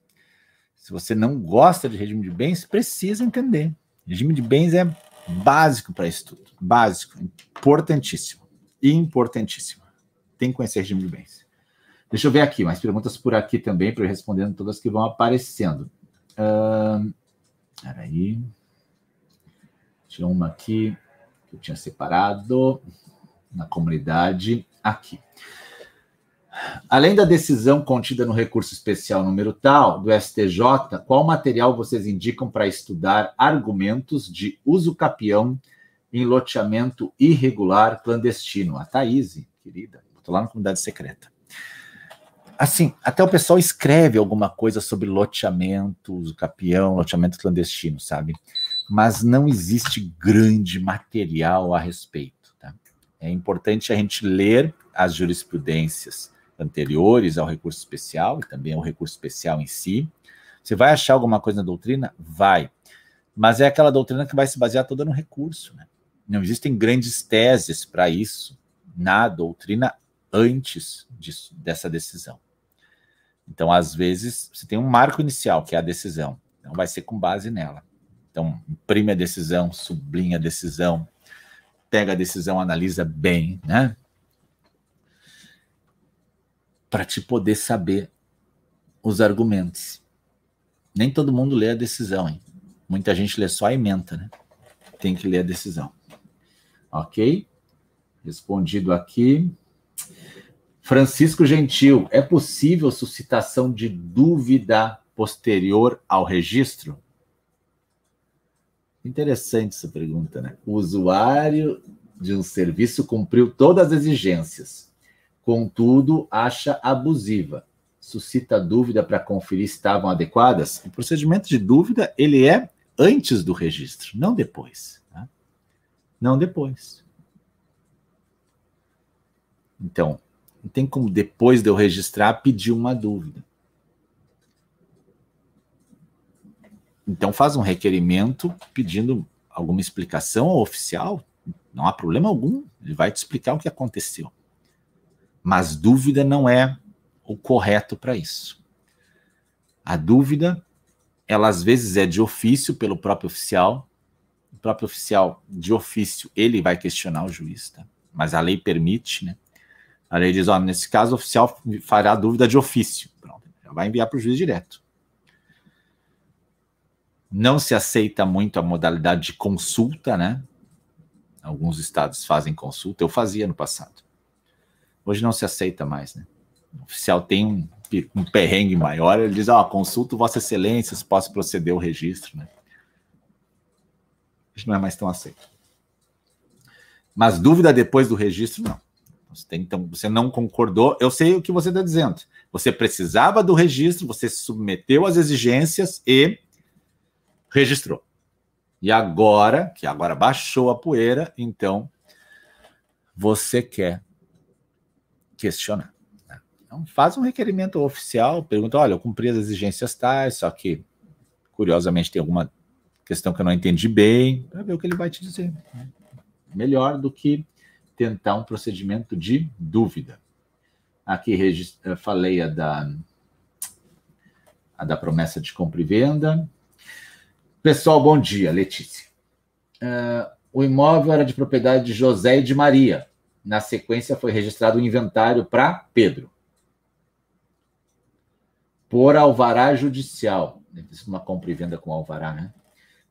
Se você não gosta de regime de bens, precisa entender. Regime de bens é básico para isso tudo. Básico, importantíssimo. Importantíssimo. Tem que conhecer regime de bens. Deixa eu ver aqui, mais perguntas por aqui também, para eu respondendo todas que vão aparecendo. Uh, peraí. Tinha uma aqui que eu tinha separado na comunidade. Aqui. Além da decisão contida no recurso especial número tal do STJ, qual material vocês indicam para estudar argumentos de uso capião em loteamento irregular clandestino? A Thaís, querida, estou lá na comunidade secreta assim, até o pessoal escreve alguma coisa sobre loteamento, capião, loteamento clandestino, sabe? Mas não existe grande material a respeito. Tá? É importante a gente ler as jurisprudências anteriores ao recurso especial e também ao recurso especial em si. Você vai achar alguma coisa na doutrina? Vai. Mas é aquela doutrina que vai se basear toda no recurso. Né? Não existem grandes teses para isso na doutrina antes disso, dessa decisão. Então, às vezes, você tem um marco inicial, que é a decisão. Então, vai ser com base nela. Então, imprime a decisão, sublinha a decisão, pega a decisão, analisa bem, né? Para te poder saber os argumentos. Nem todo mundo lê a decisão, hein? Muita gente lê só a ementa, né? Tem que ler a decisão. Ok? Respondido aqui. Francisco Gentil, é possível suscitação de dúvida posterior ao registro? Interessante essa pergunta, né? O usuário de um serviço cumpriu todas as exigências, contudo, acha abusiva. Suscita dúvida para conferir se estavam adequadas? O procedimento de dúvida, ele é antes do registro, não depois. Né? Não depois. Então, não tem como, depois de eu registrar, pedir uma dúvida. Então, faz um requerimento pedindo alguma explicação ao oficial, não há problema algum, ele vai te explicar o que aconteceu. Mas dúvida não é o correto para isso. A dúvida, ela às vezes é de ofício pelo próprio oficial, o próprio oficial de ofício, ele vai questionar o juiz, tá? mas a lei permite, né? A lei diz, nesse caso, o oficial fará dúvida de ofício. Pronto, já vai enviar para o juiz direto. Não se aceita muito a modalidade de consulta, né? Alguns estados fazem consulta, eu fazia no passado. Hoje não se aceita mais, né? O oficial tem um, um perrengue maior, ele diz, ó, consulto Vossa Excelência, se posso proceder o registro, né? Hoje não é mais tão aceito. Mas dúvida depois do registro, não. Tem, então, você não concordou. Eu sei o que você está dizendo. Você precisava do registro, você se submeteu às exigências e registrou. E agora, que agora baixou a poeira, então você quer questionar. Né? Então, faz um requerimento oficial, pergunta: olha, eu cumpri as exigências tais, só que, curiosamente, tem alguma questão que eu não entendi bem, para ver o que ele vai te dizer. Né? Melhor do que tentar um procedimento de dúvida. Aqui falei a da, a da promessa de compra e venda. Pessoal, bom dia, Letícia. Uh, o imóvel era de propriedade de José e de Maria. Na sequência, foi registrado o um inventário para Pedro. por alvará judicial, uma compra e venda com alvará, né?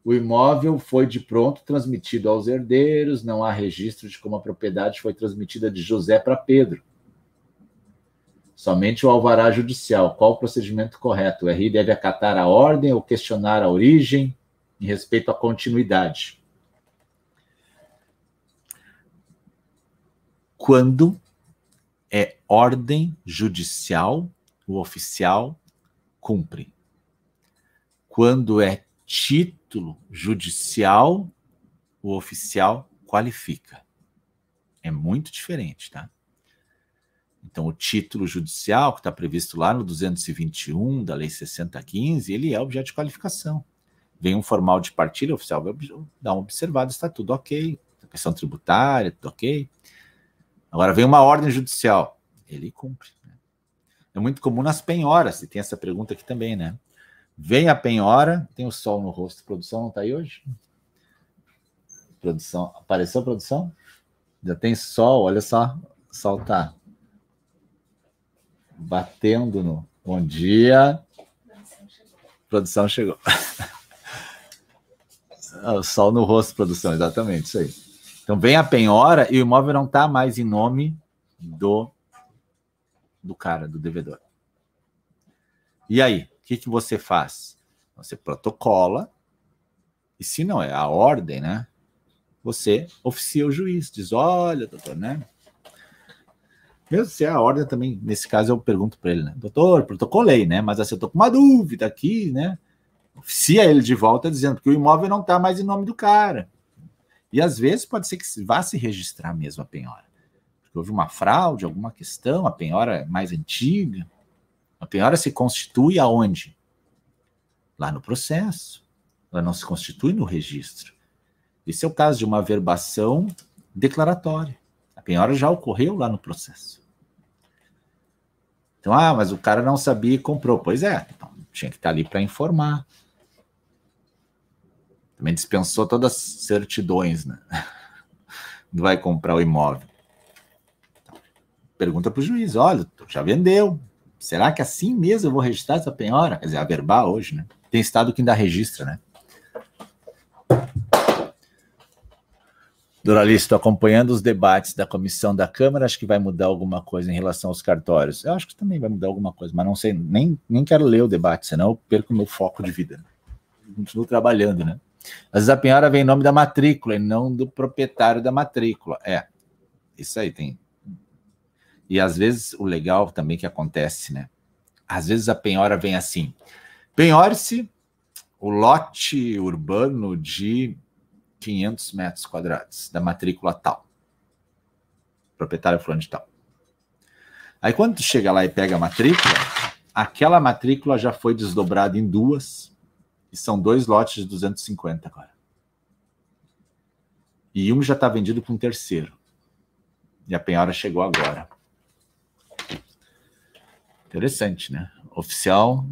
O imóvel foi de pronto transmitido aos herdeiros, não há registro de como a propriedade foi transmitida de José para Pedro. Somente o alvará judicial. Qual o procedimento correto? O RI deve acatar a ordem ou questionar a origem em respeito à continuidade. Quando é ordem judicial, o oficial cumpre. Quando é título judicial, o oficial qualifica. É muito diferente, tá? Então, o título judicial, que está previsto lá no 221 da Lei 6015, ele é objeto de qualificação. Vem um formal de partilha, o oficial vai dar uma observada, está tudo ok. A questão tributária, tudo ok. Agora vem uma ordem judicial, ele cumpre. Né? É muito comum nas penhoras, e tem essa pergunta aqui também, né? Vem a penhora, tem o sol no rosto. Produção não está aí hoje? Produção, apareceu produção? Já tem sol, olha só, sol tá batendo no. Bom dia. Produção chegou. O sol no rosto, produção, exatamente, isso aí. Então vem a penhora e o imóvel não está mais em nome do do cara, do devedor. E aí? Que, que você faz? Você protocola, e se não é a ordem, né? Você oficia o juiz, diz: olha, doutor, né? Mesmo se é a ordem também, nesse caso eu pergunto para ele, né? Doutor, protocolei, né? Mas assim, eu tô com uma dúvida aqui, né? Oficia ele de volta dizendo que o imóvel não está mais em nome do cara. E às vezes pode ser que vá se registrar mesmo a penhora. Porque houve uma fraude, alguma questão, a penhora é mais antiga. A penhora se constitui aonde? Lá no processo. Ela não se constitui no registro. Esse é o caso de uma verbação declaratória. A penhora já ocorreu lá no processo. Então, ah, mas o cara não sabia e comprou. Pois é, então, tinha que estar ali para informar. Também dispensou todas as certidões, né? Não vai comprar o imóvel. Pergunta para o juiz: olha, já vendeu, será que assim mesmo eu vou registrar essa penhora? Quer dizer, a verbal hoje, né? Tem estado que ainda registra, né? Doralice, estou acompanhando os debates da comissão da Câmara, acho que vai mudar alguma coisa em relação aos cartórios. Eu acho que também vai mudar alguma coisa, mas não sei, nem, nem quero ler o debate, senão eu perco meu foco de vida. Continuo trabalhando, né? Às vezes a penhora vem em nome da matrícula e não do proprietário da matrícula. É, isso aí tem, e às vezes o legal também que acontece, né? Às vezes a penhora vem assim: penhore-se o lote urbano de 500 metros quadrados, da matrícula tal. Proprietário fulano de tal. Aí quando tu chega lá e pega a matrícula, aquela matrícula já foi desdobrada em duas, e são dois lotes de 250 agora. E um já está vendido para um terceiro. E a penhora chegou agora. Interessante, né? Oficial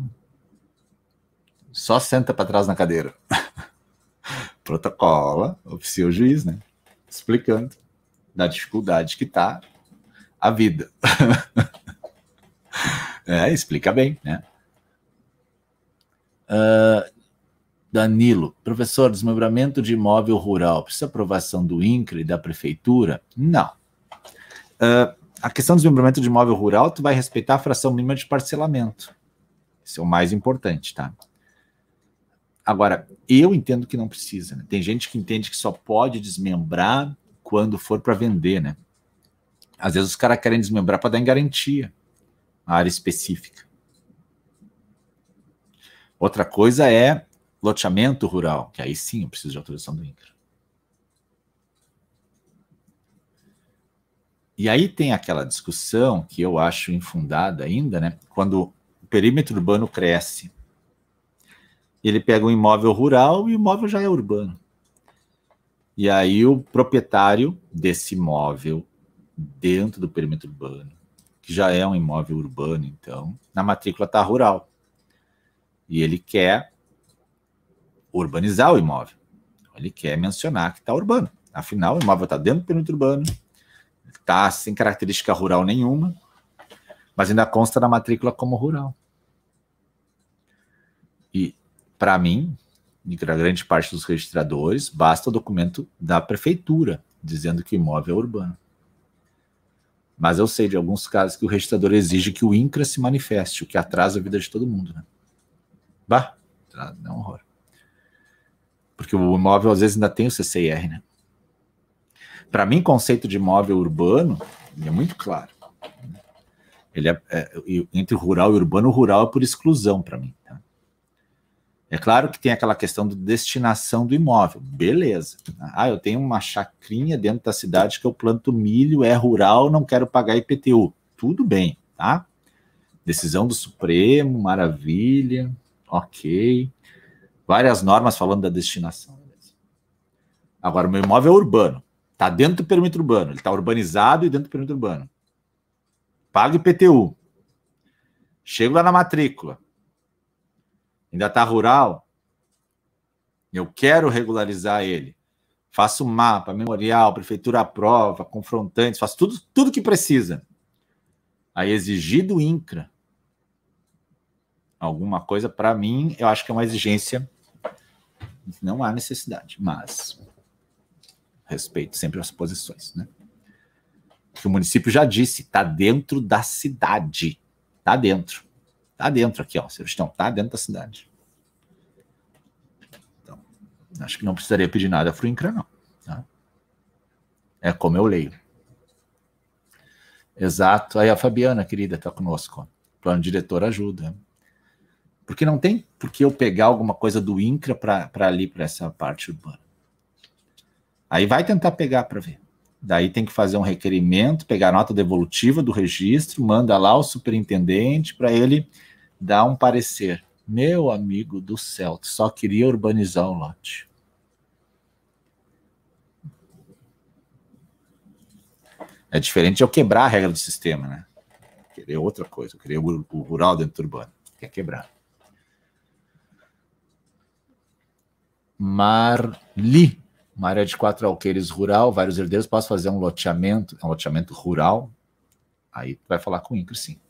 só senta para trás na cadeira. Protocola, oficia o juiz, né? Explicando da dificuldade que tá a vida. é, explica bem, né? Uh, Danilo, professor, desmembramento de imóvel rural, precisa aprovação do INCRE da prefeitura? Não. Uh, a questão do desmembramento de imóvel rural, tu vai respeitar a fração mínima de parcelamento. Isso é o mais importante, tá? Agora, eu entendo que não precisa. Né? Tem gente que entende que só pode desmembrar quando for para vender, né? Às vezes os caras querem desmembrar para dar em garantia a área específica. Outra coisa é loteamento rural, que aí sim eu preciso de autorização do INCRA. E aí tem aquela discussão que eu acho infundada ainda, né? Quando o perímetro urbano cresce, ele pega um imóvel rural e o imóvel já é urbano. E aí o proprietário desse imóvel dentro do perímetro urbano, que já é um imóvel urbano, então, na matrícula está rural. E ele quer urbanizar o imóvel. Ele quer mencionar que está urbano. Afinal, o imóvel está dentro do perímetro urbano, Está sem característica rural nenhuma, mas ainda consta na matrícula como rural. para mim, e para grande parte dos registradores, basta o documento da prefeitura dizendo que o imóvel é urbano. Mas eu sei de alguns casos que o registrador exige que o INCRA se manifeste, o que atrasa a vida de todo mundo. Né? Bah, é um horror. Porque o imóvel às vezes ainda tem o CCIR, né? Para mim, conceito de imóvel urbano é muito claro. Ele é, é, entre rural e urbano, rural é por exclusão para mim. Tá? É claro que tem aquela questão de destinação do imóvel. Beleza. Ah, eu tenho uma chacrinha dentro da cidade que eu planto milho, é rural, não quero pagar IPTU. Tudo bem, tá? Decisão do Supremo, maravilha, ok. Várias normas falando da destinação. Agora, meu imóvel é urbano. Está dentro do perímetro urbano. Ele está urbanizado e dentro do perímetro urbano. Pago IPTU. Chego lá na matrícula ainda está rural, eu quero regularizar ele. Faço mapa, memorial, prefeitura aprova, confrontantes, faço tudo, tudo que precisa. Aí exigir do INCRA alguma coisa, para mim, eu acho que é uma exigência. Não há necessidade, mas respeito sempre as posições, né? O município já disse, está dentro da cidade. Está dentro. Está dentro aqui, ó. Sebastião, está dentro da cidade. Então, acho que não precisaria pedir nada para o INCRA, não. Tá? É como eu leio. Exato. Aí a Fabiana, querida, está conosco. Plano diretor ajuda. Porque não tem por que eu pegar alguma coisa do INCRA para ali, para essa parte urbana. Aí vai tentar pegar para ver. Daí tem que fazer um requerimento, pegar a nota devolutiva do registro, manda lá o superintendente para ele dar um parecer. Meu amigo do céu, só queria urbanizar o lote. É diferente eu quebrar a regra do sistema, né? Querer outra coisa, querer o rural dentro do urbano. Quer quebrar. Marli uma área de quatro alqueires rural, vários herdeiros, posso fazer um loteamento, um loteamento rural? Aí vai falar com o INCRE, sim.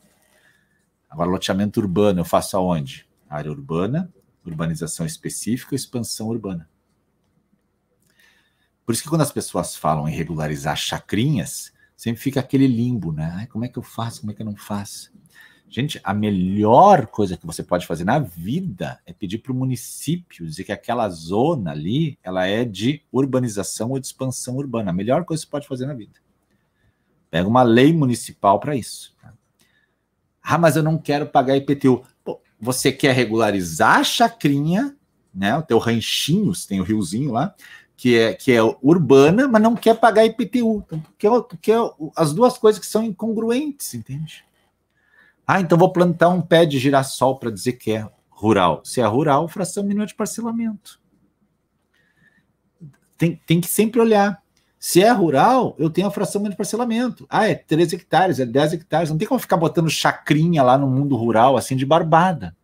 Agora, loteamento urbano, eu faço aonde? Área urbana, urbanização específica, expansão urbana. Por isso que quando as pessoas falam em regularizar chacrinhas, sempre fica aquele limbo, né? Ai, como é que eu faço, como é que eu não faço? Gente, a melhor coisa que você pode fazer na vida é pedir para o município dizer que aquela zona ali ela é de urbanização ou de expansão urbana. A melhor coisa que você pode fazer na vida. Pega uma lei municipal para isso. Tá? Ah, mas eu não quero pagar IPTU. Pô, você quer regularizar a chacrinha, né? O teu ranchinho, você tem o riozinho lá, que é, que é urbana, mas não quer pagar IPTU. Então, porque, porque as duas coisas que são incongruentes, entende? Ah, então vou plantar um pé de girassol para dizer que é rural. Se é rural, fração mínima de parcelamento. Tem, tem que sempre olhar. Se é rural, eu tenho a fração mínima de parcelamento. Ah, é 3 hectares, é 10 hectares. Não tem como ficar botando chacrinha lá no mundo rural, assim, de barbada.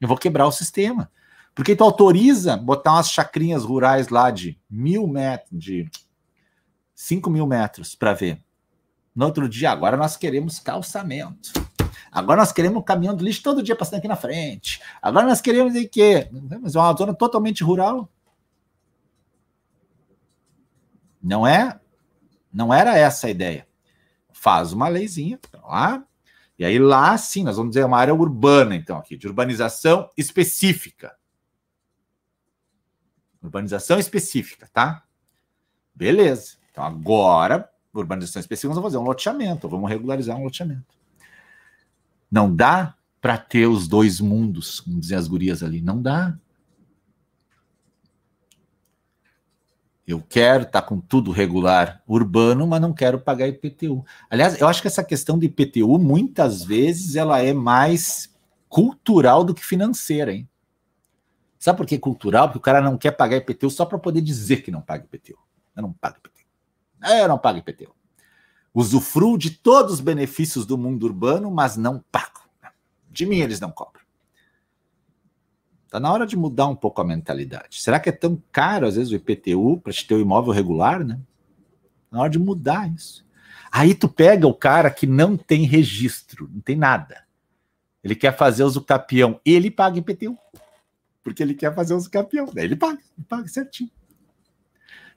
Eu vou quebrar o sistema. Porque tu autoriza botar umas chacrinhas rurais lá de mil metros, de 5 mil metros para ver. No outro dia, agora nós queremos calçamento. Agora nós queremos um caminhão de lixo todo dia passando aqui na frente. Agora nós queremos o quê? Mas é uma zona totalmente rural. Não é? Não era essa a ideia. Faz uma leizinha lá, e aí lá sim, nós vamos dizer uma área urbana, então, aqui, de urbanização específica. Urbanização específica, tá? Beleza. Então agora, urbanização específica, nós vamos fazer um loteamento, vamos regularizar um loteamento. Não dá para ter os dois mundos, como dizer as gurias ali. Não dá. Eu quero estar tá com tudo regular urbano, mas não quero pagar IPTU. Aliás, eu acho que essa questão de IPTU, muitas vezes, ela é mais cultural do que financeira, hein? Sabe por que cultural? Porque o cara não quer pagar IPTU só para poder dizer que não paga IPTU. Eu não pago IPTU. Eu não pago IPTU usufruo de todos os benefícios do mundo urbano, mas não pago. De mim eles não cobram. Está na hora de mudar um pouco a mentalidade. Será que é tão caro, às vezes, o IPTU para te ter o um imóvel regular, né? Na hora de mudar isso. Aí tu pega o cara que não tem registro, não tem nada. Ele quer fazer uso capião, ele paga IPTU. porque ele quer fazer os campeão. Daí ele paga, ele paga certinho.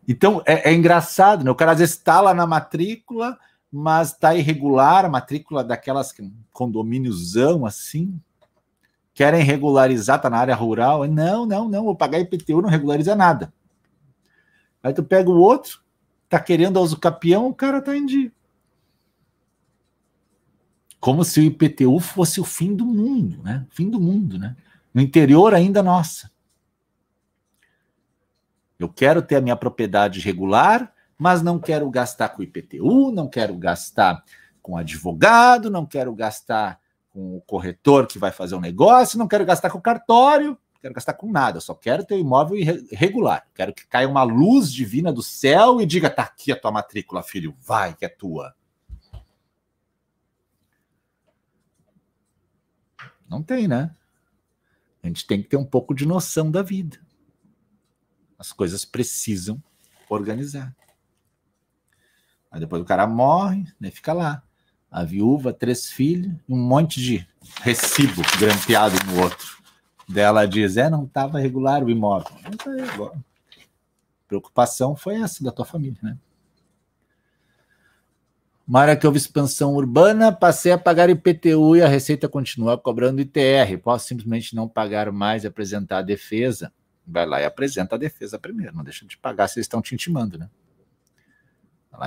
Então é, é engraçado, né? O cara às vezes está lá na matrícula, mas está irregular, a matrícula daquelas condomíniozão assim. Querem regularizar, tá na área rural. Não, não, não, vou pagar IPTU, não regulariza nada. Aí tu pega o outro, tá querendo usucapião, o cara tá em dia. Como se o IPTU fosse o fim do mundo, né? Fim do mundo, né? No interior ainda, nossa. Eu quero ter a minha propriedade regular, mas não quero gastar com IPTU, não quero gastar com advogado, não quero gastar com o corretor que vai fazer o um negócio, não quero gastar com cartório, não quero gastar com nada, só quero ter um imóvel regular. Quero que caia uma luz divina do céu e diga: tá aqui a tua matrícula, filho, vai que é tua. Não tem, né? A gente tem que ter um pouco de noção da vida. As coisas precisam organizar. Aí depois o cara morre, né, fica lá. A viúva, três filhos, um monte de recibo grampeado no outro. Dela diz: é, não estava regular o imóvel. A preocupação foi essa da tua família, né? Mara que houve expansão urbana, passei a pagar IPTU e a Receita continua cobrando ITR. Posso simplesmente não pagar mais e apresentar a defesa? Vai lá e apresenta a defesa primeiro, não deixa de pagar se eles estão te intimando, né?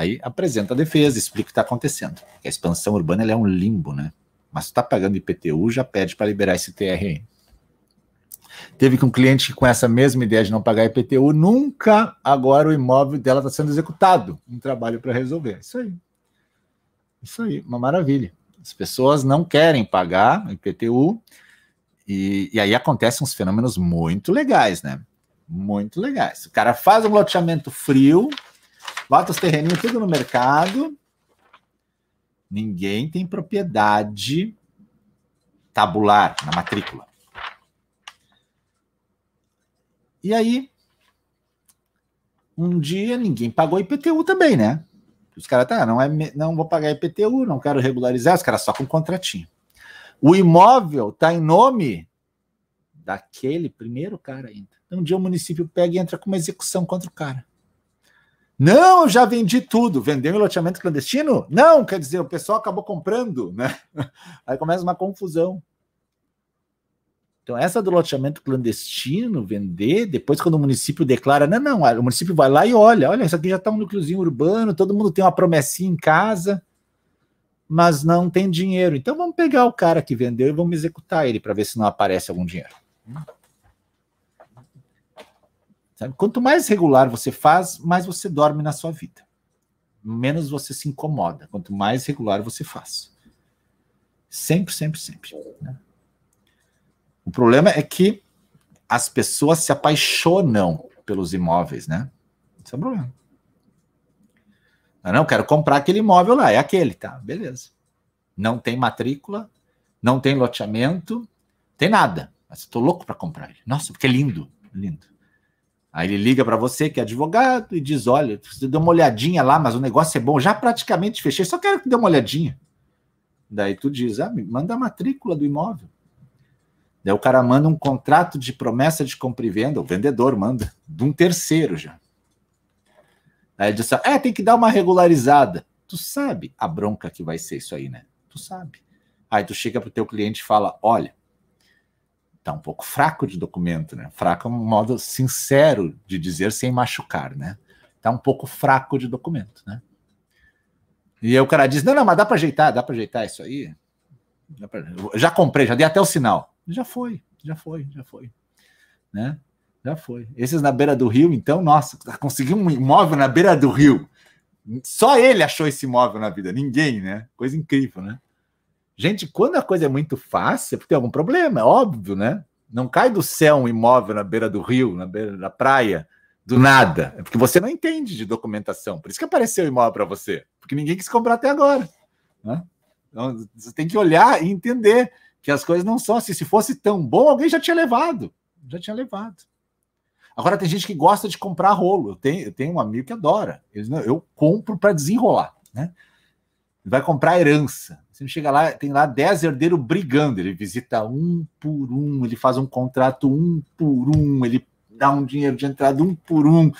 E apresenta a defesa, explica o que está acontecendo. A expansão urbana é um limbo, né? Mas tu tá pagando IPTU, já pede para liberar esse TR aí. Teve que um cliente com essa mesma ideia de não pagar IPTU, nunca agora o imóvel dela está sendo executado. Um trabalho para resolver. Isso aí. Isso aí, uma maravilha. As pessoas não querem pagar IPTU e, e aí acontecem uns fenômenos muito legais, né? Muito legais. O cara faz um loteamento frio, bota os terreninhos tudo no mercado, ninguém tem propriedade tabular na matrícula. E aí, um dia ninguém pagou IPTU também, né? Os caras, tá, não, é, não vou pagar IPTU, não quero regularizar, os caras só com contratinho. O imóvel está em nome daquele primeiro cara ainda. Então, um dia o município pega e entra com uma execução contra o cara. Não, eu já vendi tudo. Vendeu em loteamento clandestino? Não, quer dizer, o pessoal acabou comprando, né? Aí começa uma confusão. Então, essa do loteamento clandestino, vender, depois quando o município declara, não, não, o município vai lá e olha, olha, isso aqui já está um núcleozinho urbano, todo mundo tem uma promessinha em casa, mas não tem dinheiro. Então vamos pegar o cara que vendeu e vamos executar ele para ver se não aparece algum dinheiro. Sabe? Quanto mais regular você faz, mais você dorme na sua vida. Menos você se incomoda. Quanto mais regular você faz. Sempre, sempre, sempre. Né? O problema é que as pessoas se apaixonam pelos imóveis, né? Esse é o problema. Eu não quero comprar aquele imóvel lá, é aquele, tá? Beleza. Não tem matrícula, não tem loteamento, tem nada. Mas estou louco para comprar ele. Nossa, porque é lindo, lindo. Aí ele liga para você que é advogado e diz: Olha, você deu uma olhadinha lá, mas o negócio é bom. Já praticamente fechei, só quero que dê uma olhadinha. Daí tu diz: Ah, manda a matrícula do imóvel. Daí o cara manda um contrato de promessa de compra e venda, o vendedor manda, de um terceiro já. Aí ele diz assim, é, tem que dar uma regularizada. Tu sabe a bronca que vai ser isso aí, né? Tu sabe. Aí tu chega pro teu cliente e fala, olha, tá um pouco fraco de documento, né? Fraco é um modo sincero de dizer sem machucar, né? Tá um pouco fraco de documento, né? E aí o cara diz, não, não, mas dá para ajeitar, dá para ajeitar isso aí. Já comprei, já dei até o sinal. Já foi, já foi, já foi. Né? Já foi. Esses na beira do rio, então, nossa, conseguiu um imóvel na beira do rio. Só ele achou esse imóvel na vida, ninguém, né? Coisa incrível, né? Gente, quando a coisa é muito fácil, é porque tem algum problema, é óbvio, né? Não cai do céu um imóvel na beira do rio, na beira da praia, do nada. É porque você não entende de documentação. Por isso que apareceu o imóvel para você. Porque ninguém quis comprar até agora. Né? Então, você tem que olhar e entender que as coisas não são assim. Se fosse tão bom, alguém já tinha levado. Já tinha levado. Agora tem gente que gosta de comprar rolo. Eu tenho, eu tenho um amigo que adora. Eu, eu compro para desenrolar, né? Vai comprar herança. Você chega lá, tem lá 10 herdeiros brigando. Ele visita um por um, ele faz um contrato um por um, ele dá um dinheiro de entrada um por um.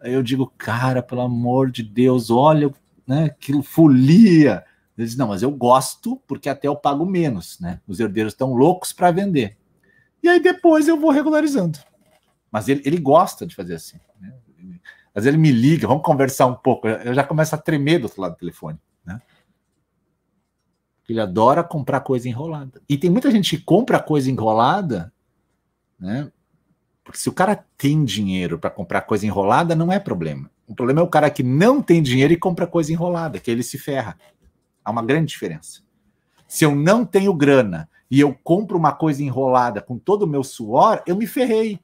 Aí eu digo, cara, pelo amor de Deus, olha, né, aquilo folia. Ele diz, não, mas eu gosto porque até eu pago menos, né? Os herdeiros estão loucos para vender. E aí depois eu vou regularizando. Mas ele, ele gosta de fazer assim. Né? Às vezes ele me liga, vamos conversar um pouco. Eu já começo a tremer do outro lado do telefone. Né? Ele adora comprar coisa enrolada. E tem muita gente que compra coisa enrolada, né? Porque se o cara tem dinheiro para comprar coisa enrolada, não é problema. O problema é o cara que não tem dinheiro e compra coisa enrolada, que ele se ferra. Há uma grande diferença. Se eu não tenho grana e eu compro uma coisa enrolada com todo o meu suor, eu me ferrei.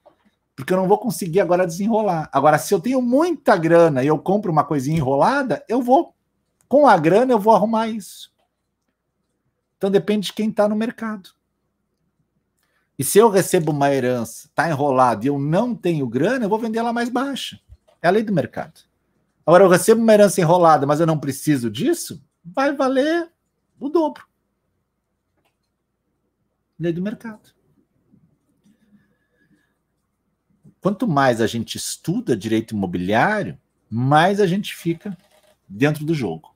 Porque eu não vou conseguir agora desenrolar. Agora, se eu tenho muita grana e eu compro uma coisinha enrolada, eu vou. Com a grana, eu vou arrumar isso. Então depende de quem está no mercado. E se eu recebo uma herança, está enrolado e eu não tenho grana, eu vou vender ela mais baixa. É a lei do mercado. Agora, eu recebo uma herança enrolada, mas eu não preciso disso, vai valer o dobro. Lei do mercado. Quanto mais a gente estuda direito imobiliário, mais a gente fica dentro do jogo.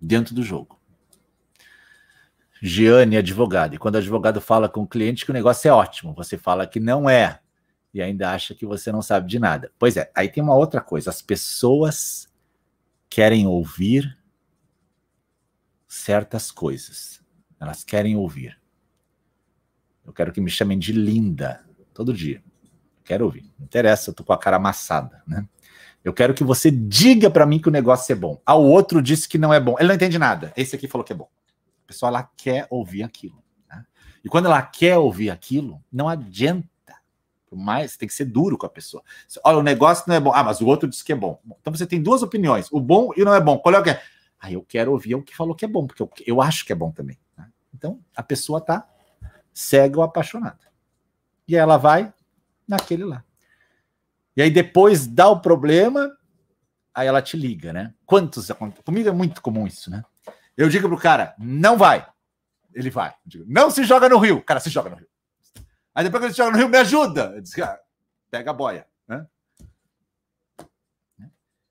Dentro do jogo. Giane, advogado. E quando o advogado fala com o cliente que o negócio é ótimo, você fala que não é e ainda acha que você não sabe de nada. Pois é, aí tem uma outra coisa. As pessoas querem ouvir certas coisas. Elas querem ouvir. Eu quero que me chamem de linda todo dia. Quero ouvir. Não interessa, eu tô com a cara amassada, né? Eu quero que você diga para mim que o negócio é bom. Ah, o outro disse que não é bom. Ele não entende nada. Esse aqui falou que é bom. A pessoa ela quer ouvir aquilo. Né? E quando ela quer ouvir aquilo, não adianta. Por mais, tem que ser duro com a pessoa. Olha, o negócio não é bom. Ah, mas o outro disse que é bom. Então você tem duas opiniões: o bom e o não é bom. Qual é o que é? Ah, eu quero ouvir o que falou que é bom, porque eu, eu acho que é bom também. Né? Então a pessoa tá cega ou apaixonada. E ela vai naquele lá. E aí depois dá o problema, aí ela te liga, né? Quantos Comigo é muito comum isso, né? Eu digo pro cara, não vai. Ele vai. Digo, não se joga no rio. O cara se joga no rio. Aí depois que ele se joga no rio, me ajuda. Eu ah, pega a boia. Né?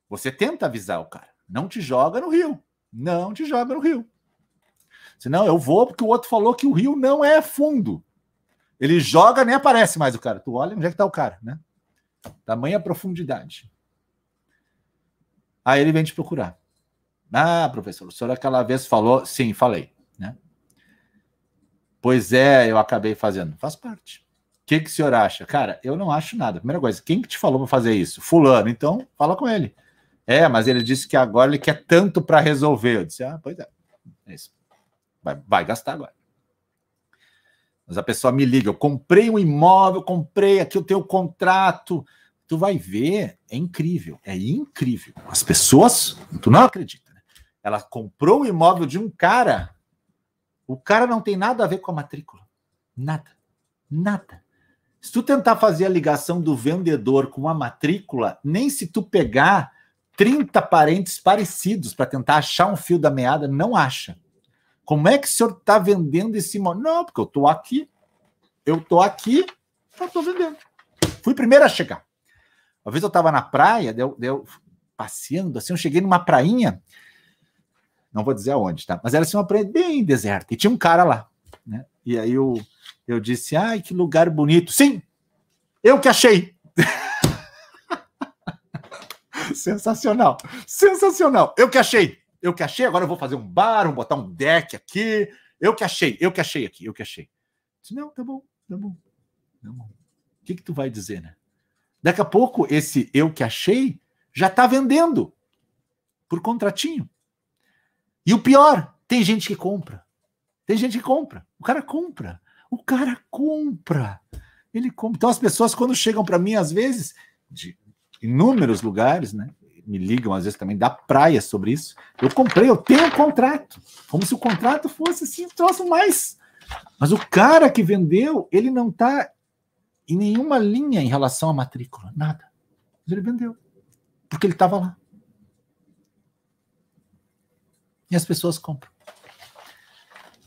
Você tenta avisar o cara. Não te joga no rio. Não te joga no rio. Senão eu vou porque o outro falou que o rio não é fundo. Ele joga, nem aparece mais o cara. Tu olha onde é que tá o cara, né? Tamanha profundidade. Aí ele vem te procurar. Ah, professor, o senhor aquela vez falou. Sim, falei. Né? Pois é, eu acabei fazendo. Faz parte. O que, que o senhor acha? Cara, eu não acho nada. Primeira coisa, quem que te falou para fazer isso? Fulano. Então, fala com ele. É, mas ele disse que agora ele quer tanto para resolver. Eu disse, ah, pois é. é isso. Vai, vai gastar agora. Mas a pessoa me liga, eu comprei um imóvel, comprei aqui o teu contrato. Tu vai ver, é incrível, é incrível. As pessoas, tu não acredita. Ela comprou o imóvel de um cara. O cara não tem nada a ver com a matrícula. Nada. Nada. Se tu tentar fazer a ligação do vendedor com a matrícula, nem se tu pegar 30 parentes parecidos para tentar achar um fio da meada, não acha. Como é que o senhor está vendendo esse imóvel? Não, porque eu estou aqui. Eu estou aqui, eu estou vendendo. Fui primeiro a chegar. Uma vez eu estava na praia, deu, deu, passeando assim, eu cheguei numa prainha não vou dizer aonde, tá? Mas era assim uma praia bem deserta. E tinha um cara lá, né? E aí eu, eu disse: ai, que lugar bonito. Sim, eu que achei. sensacional, sensacional. Eu que achei, eu que achei. Agora eu vou fazer um bar, vou botar um deck aqui. Eu que achei, eu que achei aqui, eu que achei. Disse, não, tá bom, tá bom, tá bom. O que que tu vai dizer, né? Daqui a pouco esse eu que achei já tá vendendo por contratinho. E o pior, tem gente que compra. Tem gente que compra. O cara compra. O cara compra. Ele compra. Então as pessoas quando chegam para mim às vezes de inúmeros lugares, né? Me ligam às vezes também da praia sobre isso. Eu comprei, eu tenho um contrato. Como se o contrato fosse assim, troço mais. Mas o cara que vendeu, ele não está em nenhuma linha em relação à matrícula, nada. Mas ele vendeu. Porque ele estava lá. E as pessoas compram.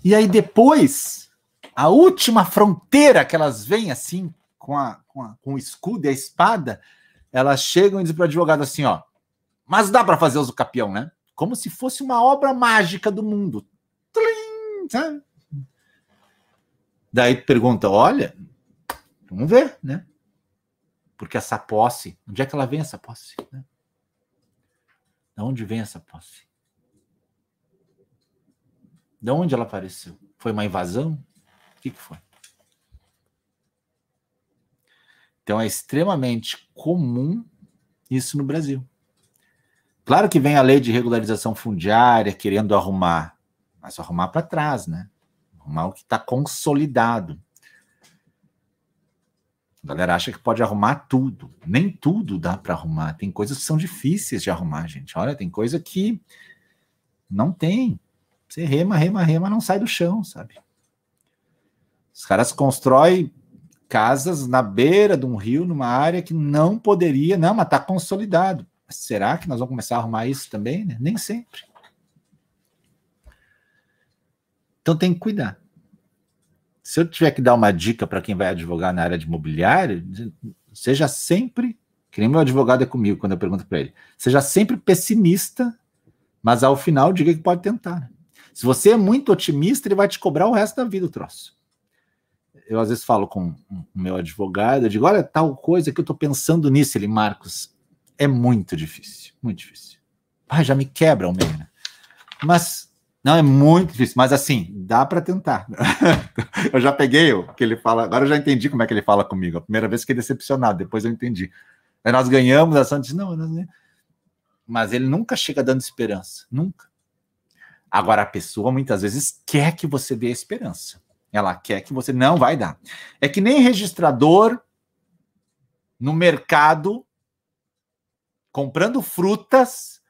E aí depois, a última fronteira que elas vêm assim, com, a, com, a, com o escudo e a espada, elas chegam e dizem para o advogado assim, ó, mas dá para fazer uso capião, né? Como se fosse uma obra mágica do mundo. Sabe? Daí pergunta, olha, vamos ver, né? Porque essa posse, onde é que ela vem essa posse? Né? De onde vem essa posse? De onde ela apareceu? Foi uma invasão? O que, que foi? Então é extremamente comum isso no Brasil. Claro que vem a lei de regularização fundiária querendo arrumar, mas arrumar para trás, né? Arrumar o que está consolidado. A galera acha que pode arrumar tudo. Nem tudo dá para arrumar. Tem coisas que são difíceis de arrumar, gente. Olha, tem coisa que não tem. Você rema, rema, rema, não sai do chão, sabe? Os caras constroem casas na beira de um rio, numa área que não poderia, não, mas está consolidado. Será que nós vamos começar a arrumar isso também? Né? Nem sempre. Então tem que cuidar. Se eu tiver que dar uma dica para quem vai advogar na área de imobiliário, seja sempre, que nem meu advogado é comigo quando eu pergunto para ele, seja sempre pessimista, mas ao final diga que pode tentar. Né? Se você é muito otimista, ele vai te cobrar o resto da vida o troço eu às vezes falo com o meu advogado, eu digo, olha, tal coisa que eu estou pensando nisso, ele, Marcos, é muito difícil, muito difícil. Ah, já me quebra o meio, né? Mas, não, é muito difícil, mas assim, dá para tentar. eu já peguei o que ele fala, agora eu já entendi como é que ele fala comigo. A primeira vez fiquei decepcionado, depois eu entendi. Aí nós ganhamos, a Santa disse, não, não, mas ele nunca chega dando esperança, nunca. Agora, a pessoa muitas vezes quer que você dê esperança. Ela quer que você não vai dar. É que nem registrador no mercado comprando frutas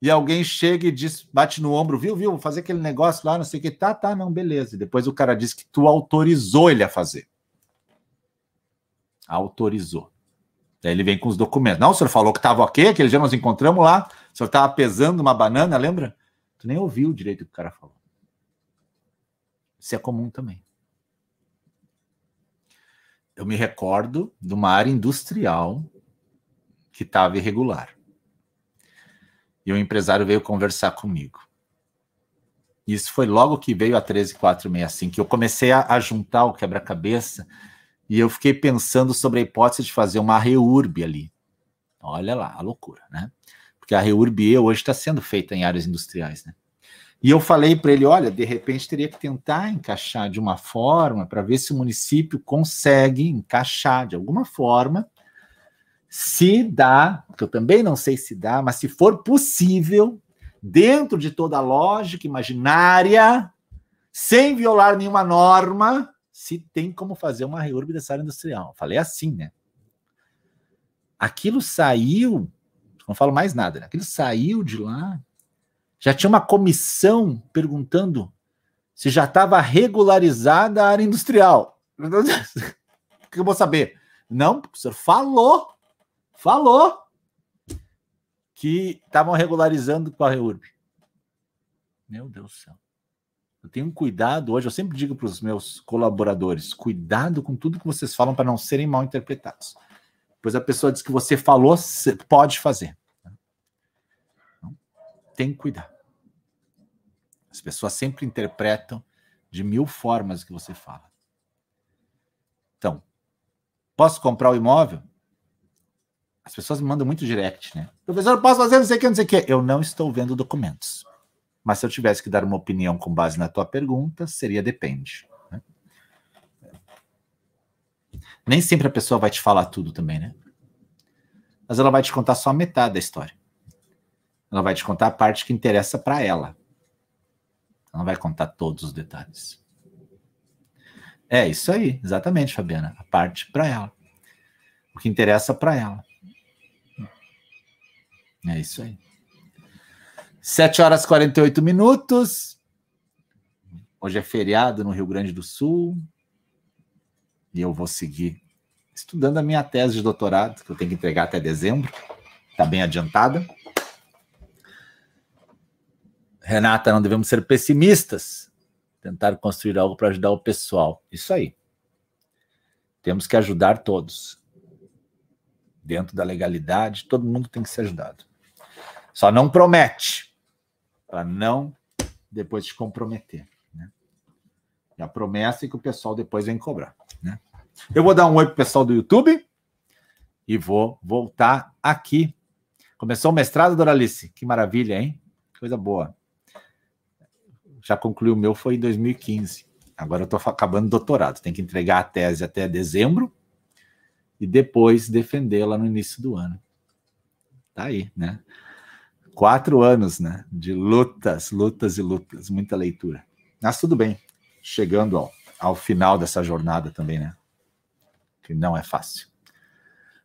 e alguém chega e diz, bate no ombro, viu, viu, vou fazer aquele negócio lá, não sei o que, tá, tá, não, beleza. E depois o cara diz que tu autorizou ele a fazer. Autorizou. Daí ele vem com os documentos. Não, o senhor falou que estava ok, aquele dia nós encontramos lá, o senhor estava pesando uma banana, lembra? Tu nem ouviu direito o que o cara falou. Isso é comum também. Eu me recordo de uma área industrial que estava irregular. E o empresário veio conversar comigo. Isso foi logo que veio a 13465, que eu comecei a, a juntar o quebra-cabeça e eu fiquei pensando sobre a hipótese de fazer uma reurb ali. Olha lá, a loucura, né? Porque a reurb hoje está sendo feita em áreas industriais, né? E eu falei para ele: olha, de repente teria que tentar encaixar de uma forma para ver se o município consegue encaixar de alguma forma. Se dá, que eu também não sei se dá, mas se for possível, dentro de toda a lógica imaginária, sem violar nenhuma norma, se tem como fazer uma reurb dessa área industrial. Falei assim, né? Aquilo saiu, não falo mais nada, né? aquilo saiu de lá já tinha uma comissão perguntando se já estava regularizada a área industrial. Que eu vou saber? Não, o senhor falou, falou que estavam regularizando com a REURB. Meu Deus do céu. Eu tenho um cuidado hoje, eu sempre digo para os meus colaboradores: cuidado com tudo que vocês falam para não serem mal interpretados. Pois a pessoa diz que você falou, pode fazer. Tem que cuidar. As pessoas sempre interpretam de mil formas que você fala. Então, posso comprar o imóvel? As pessoas me mandam muito direct, né? Professor, posso fazer não sei o que, não sei o que. Eu não estou vendo documentos. Mas se eu tivesse que dar uma opinião com base na tua pergunta, seria depende. Né? Nem sempre a pessoa vai te falar tudo também, né? Mas ela vai te contar só a metade da história. Ela vai te contar a parte que interessa para ela. Ela não vai contar todos os detalhes. É isso aí, exatamente, Fabiana. A parte para ela. O que interessa para ela. É isso aí. 7 horas e 48 minutos. Hoje é feriado no Rio Grande do Sul. E eu vou seguir estudando a minha tese de doutorado, que eu tenho que entregar até dezembro. Está bem adiantada. Renata, não devemos ser pessimistas. Tentar construir algo para ajudar o pessoal. Isso aí. Temos que ajudar todos. Dentro da legalidade, todo mundo tem que ser ajudado. Só não promete, para não depois te comprometer. Né? E a promessa é que o pessoal depois vem cobrar. Né? Eu vou dar um oi pro pessoal do YouTube e vou voltar aqui. Começou o mestrado, Doralice? Que maravilha, hein? Coisa boa. Já concluí o meu, foi em 2015. Agora eu estou acabando o doutorado. Tem que entregar a tese até dezembro e depois defendê-la no início do ano. Tá aí, né? Quatro anos, né? De lutas, lutas e lutas, muita leitura. Mas tudo bem. Chegando ao, ao final dessa jornada também, né? Que não é fácil.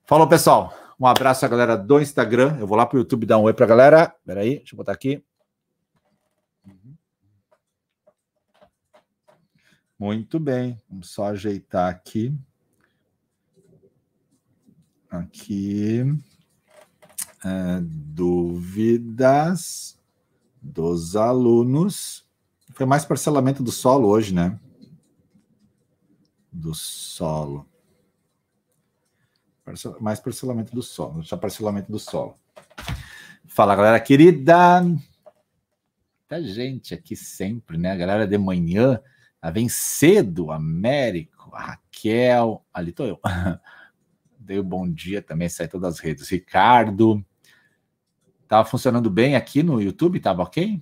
Falou, pessoal. Um abraço à galera do Instagram. Eu vou lá para o YouTube dar um oi a galera. Peraí, deixa eu botar aqui. Muito bem. Vamos só ajeitar aqui. Aqui. É, dúvidas dos alunos. Foi mais parcelamento do solo hoje, né? Do solo. Mais parcelamento do solo. Só parcelamento do solo. Fala, galera querida. Tá gente aqui sempre, né? A galera de manhã. Vem cedo, Américo, Raquel. Ali tô eu. Dei o um bom dia também, sai todas as redes. Ricardo. Tava funcionando bem aqui no YouTube? Tava ok?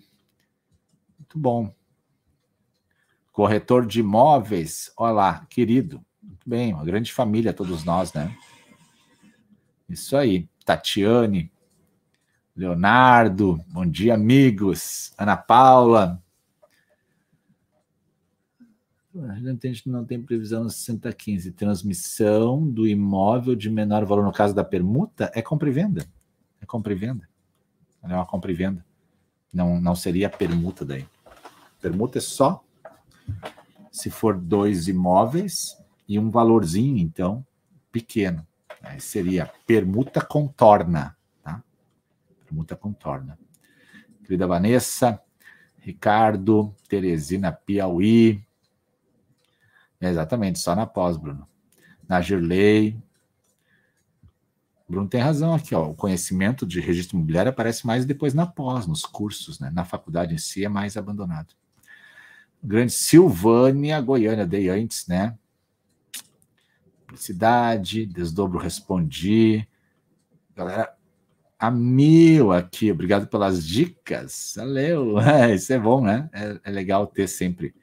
Muito bom. Corretor de imóveis, olha lá, querido. Muito bem, uma grande família, todos nós, né? Isso aí. Tatiane, Leonardo, bom dia, amigos. Ana Paula. A gente não tem previsão 6015. Transmissão do imóvel de menor valor, no caso da permuta, é compra e venda. É compra e venda é uma compra e venda. Não, não seria permuta daí. Permuta é só se for dois imóveis e um valorzinho, então, pequeno. Aí seria permuta contorna, tá? Permuta contorna. Querida Vanessa, Ricardo, Teresina Piauí. É exatamente, só na pós, Bruno. Na Girley, Bruno tem razão aqui, ó. O conhecimento de registro imobiliário aparece mais depois na pós, nos cursos, né? Na faculdade em si é mais abandonado. Grande Silvânia, Goiânia, dei antes, né? Publicidade, desdobro, respondi. Galera, a mil aqui, obrigado pelas dicas. Valeu, é, isso é bom, né? É, é legal ter sempre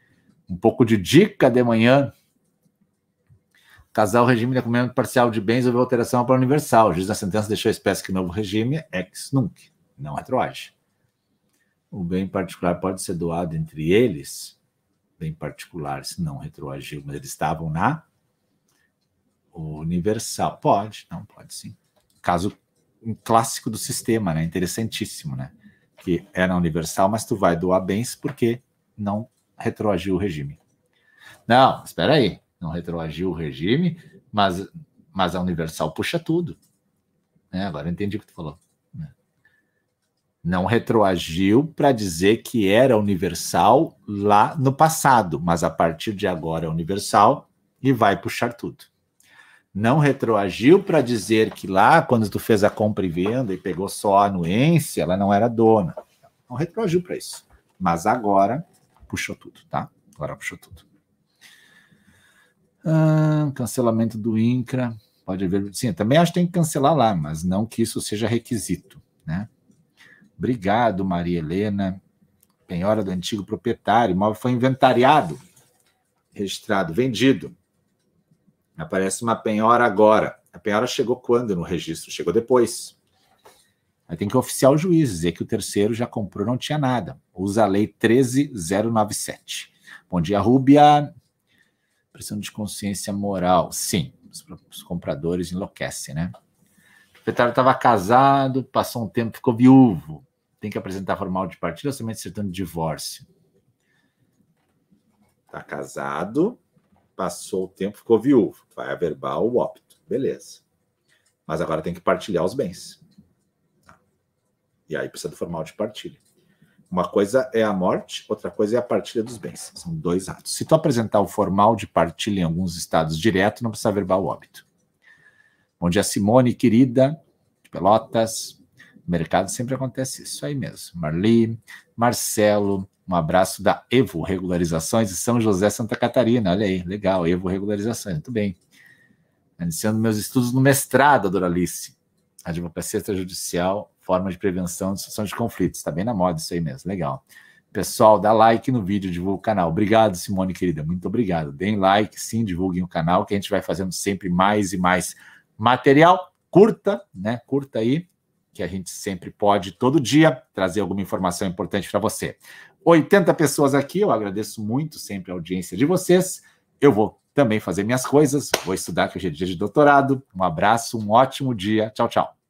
um pouco de dica de manhã Casal regime de acumulamento parcial de bens houve alteração para universal. O juiz da sentença deixou a espécie que novo regime ex nunc, não retroage. O bem particular pode ser doado entre eles, bem particular, se não retroagiu, mas eles estavam na universal. Pode, não, pode sim. Caso um clássico do sistema, né? Interessantíssimo, né? Que é na universal, mas tu vai doar bens porque não retroagiu o regime. Não, espera aí não retroagiu o regime, mas, mas a Universal puxa tudo. É, agora eu entendi o que tu falou. Né? Não retroagiu para dizer que era Universal lá no passado, mas a partir de agora é Universal e vai puxar tudo. Não retroagiu para dizer que lá, quando tu fez a compra e venda e pegou só a anuência, ela não era dona. Não retroagiu para isso. Mas agora puxou tudo, tá? Agora puxou tudo. Ah, cancelamento do INCRA. Pode haver. Sim, também acho que tem que cancelar lá, mas não que isso seja requisito. Né? Obrigado, Maria Helena. Penhora do antigo proprietário. O imóvel foi inventariado, registrado, vendido. Aparece uma penhora agora. A penhora chegou quando no registro? Chegou depois. Aí tem que oficiar o juiz, dizer que o terceiro já comprou, não tinha nada. Usa a lei 13097. Bom dia, Rúbia pressão de consciência moral. Sim, os, os compradores enlouquecem, né? O proprietário estava casado, passou um tempo, ficou viúvo. Tem que apresentar formal de partilha ou somente de divórcio? Está casado, passou o tempo, ficou viúvo. Vai averbar o óbito. Beleza. Mas agora tem que partilhar os bens. E aí precisa do formal de partilha. Uma coisa é a morte, outra coisa é a partilha dos bens. São dois atos. Se tu apresentar o formal de partilha em alguns estados direto, não precisa verbal o óbito. Bom dia, Simone, querida, de Pelotas. No mercado sempre acontece isso aí mesmo. Marli, Marcelo, um abraço da Evo Regularizações de São José, Santa Catarina. Olha aí, legal, Evo Regularizações, muito bem. Iniciando meus estudos no mestrado, Doralice. Advocacia extrajudicial forma de prevenção e solução de conflitos. Está bem na moda isso aí mesmo, legal. Pessoal, dá like no vídeo, divulga o canal. Obrigado, Simone, querida, muito obrigado. Deem like, sim, divulguem o canal, que a gente vai fazendo sempre mais e mais material. Curta, né? Curta aí, que a gente sempre pode, todo dia, trazer alguma informação importante para você. 80 pessoas aqui, eu agradeço muito sempre a audiência de vocês. Eu vou também fazer minhas coisas, vou estudar, que hoje é dia de doutorado. Um abraço, um ótimo dia. Tchau, tchau.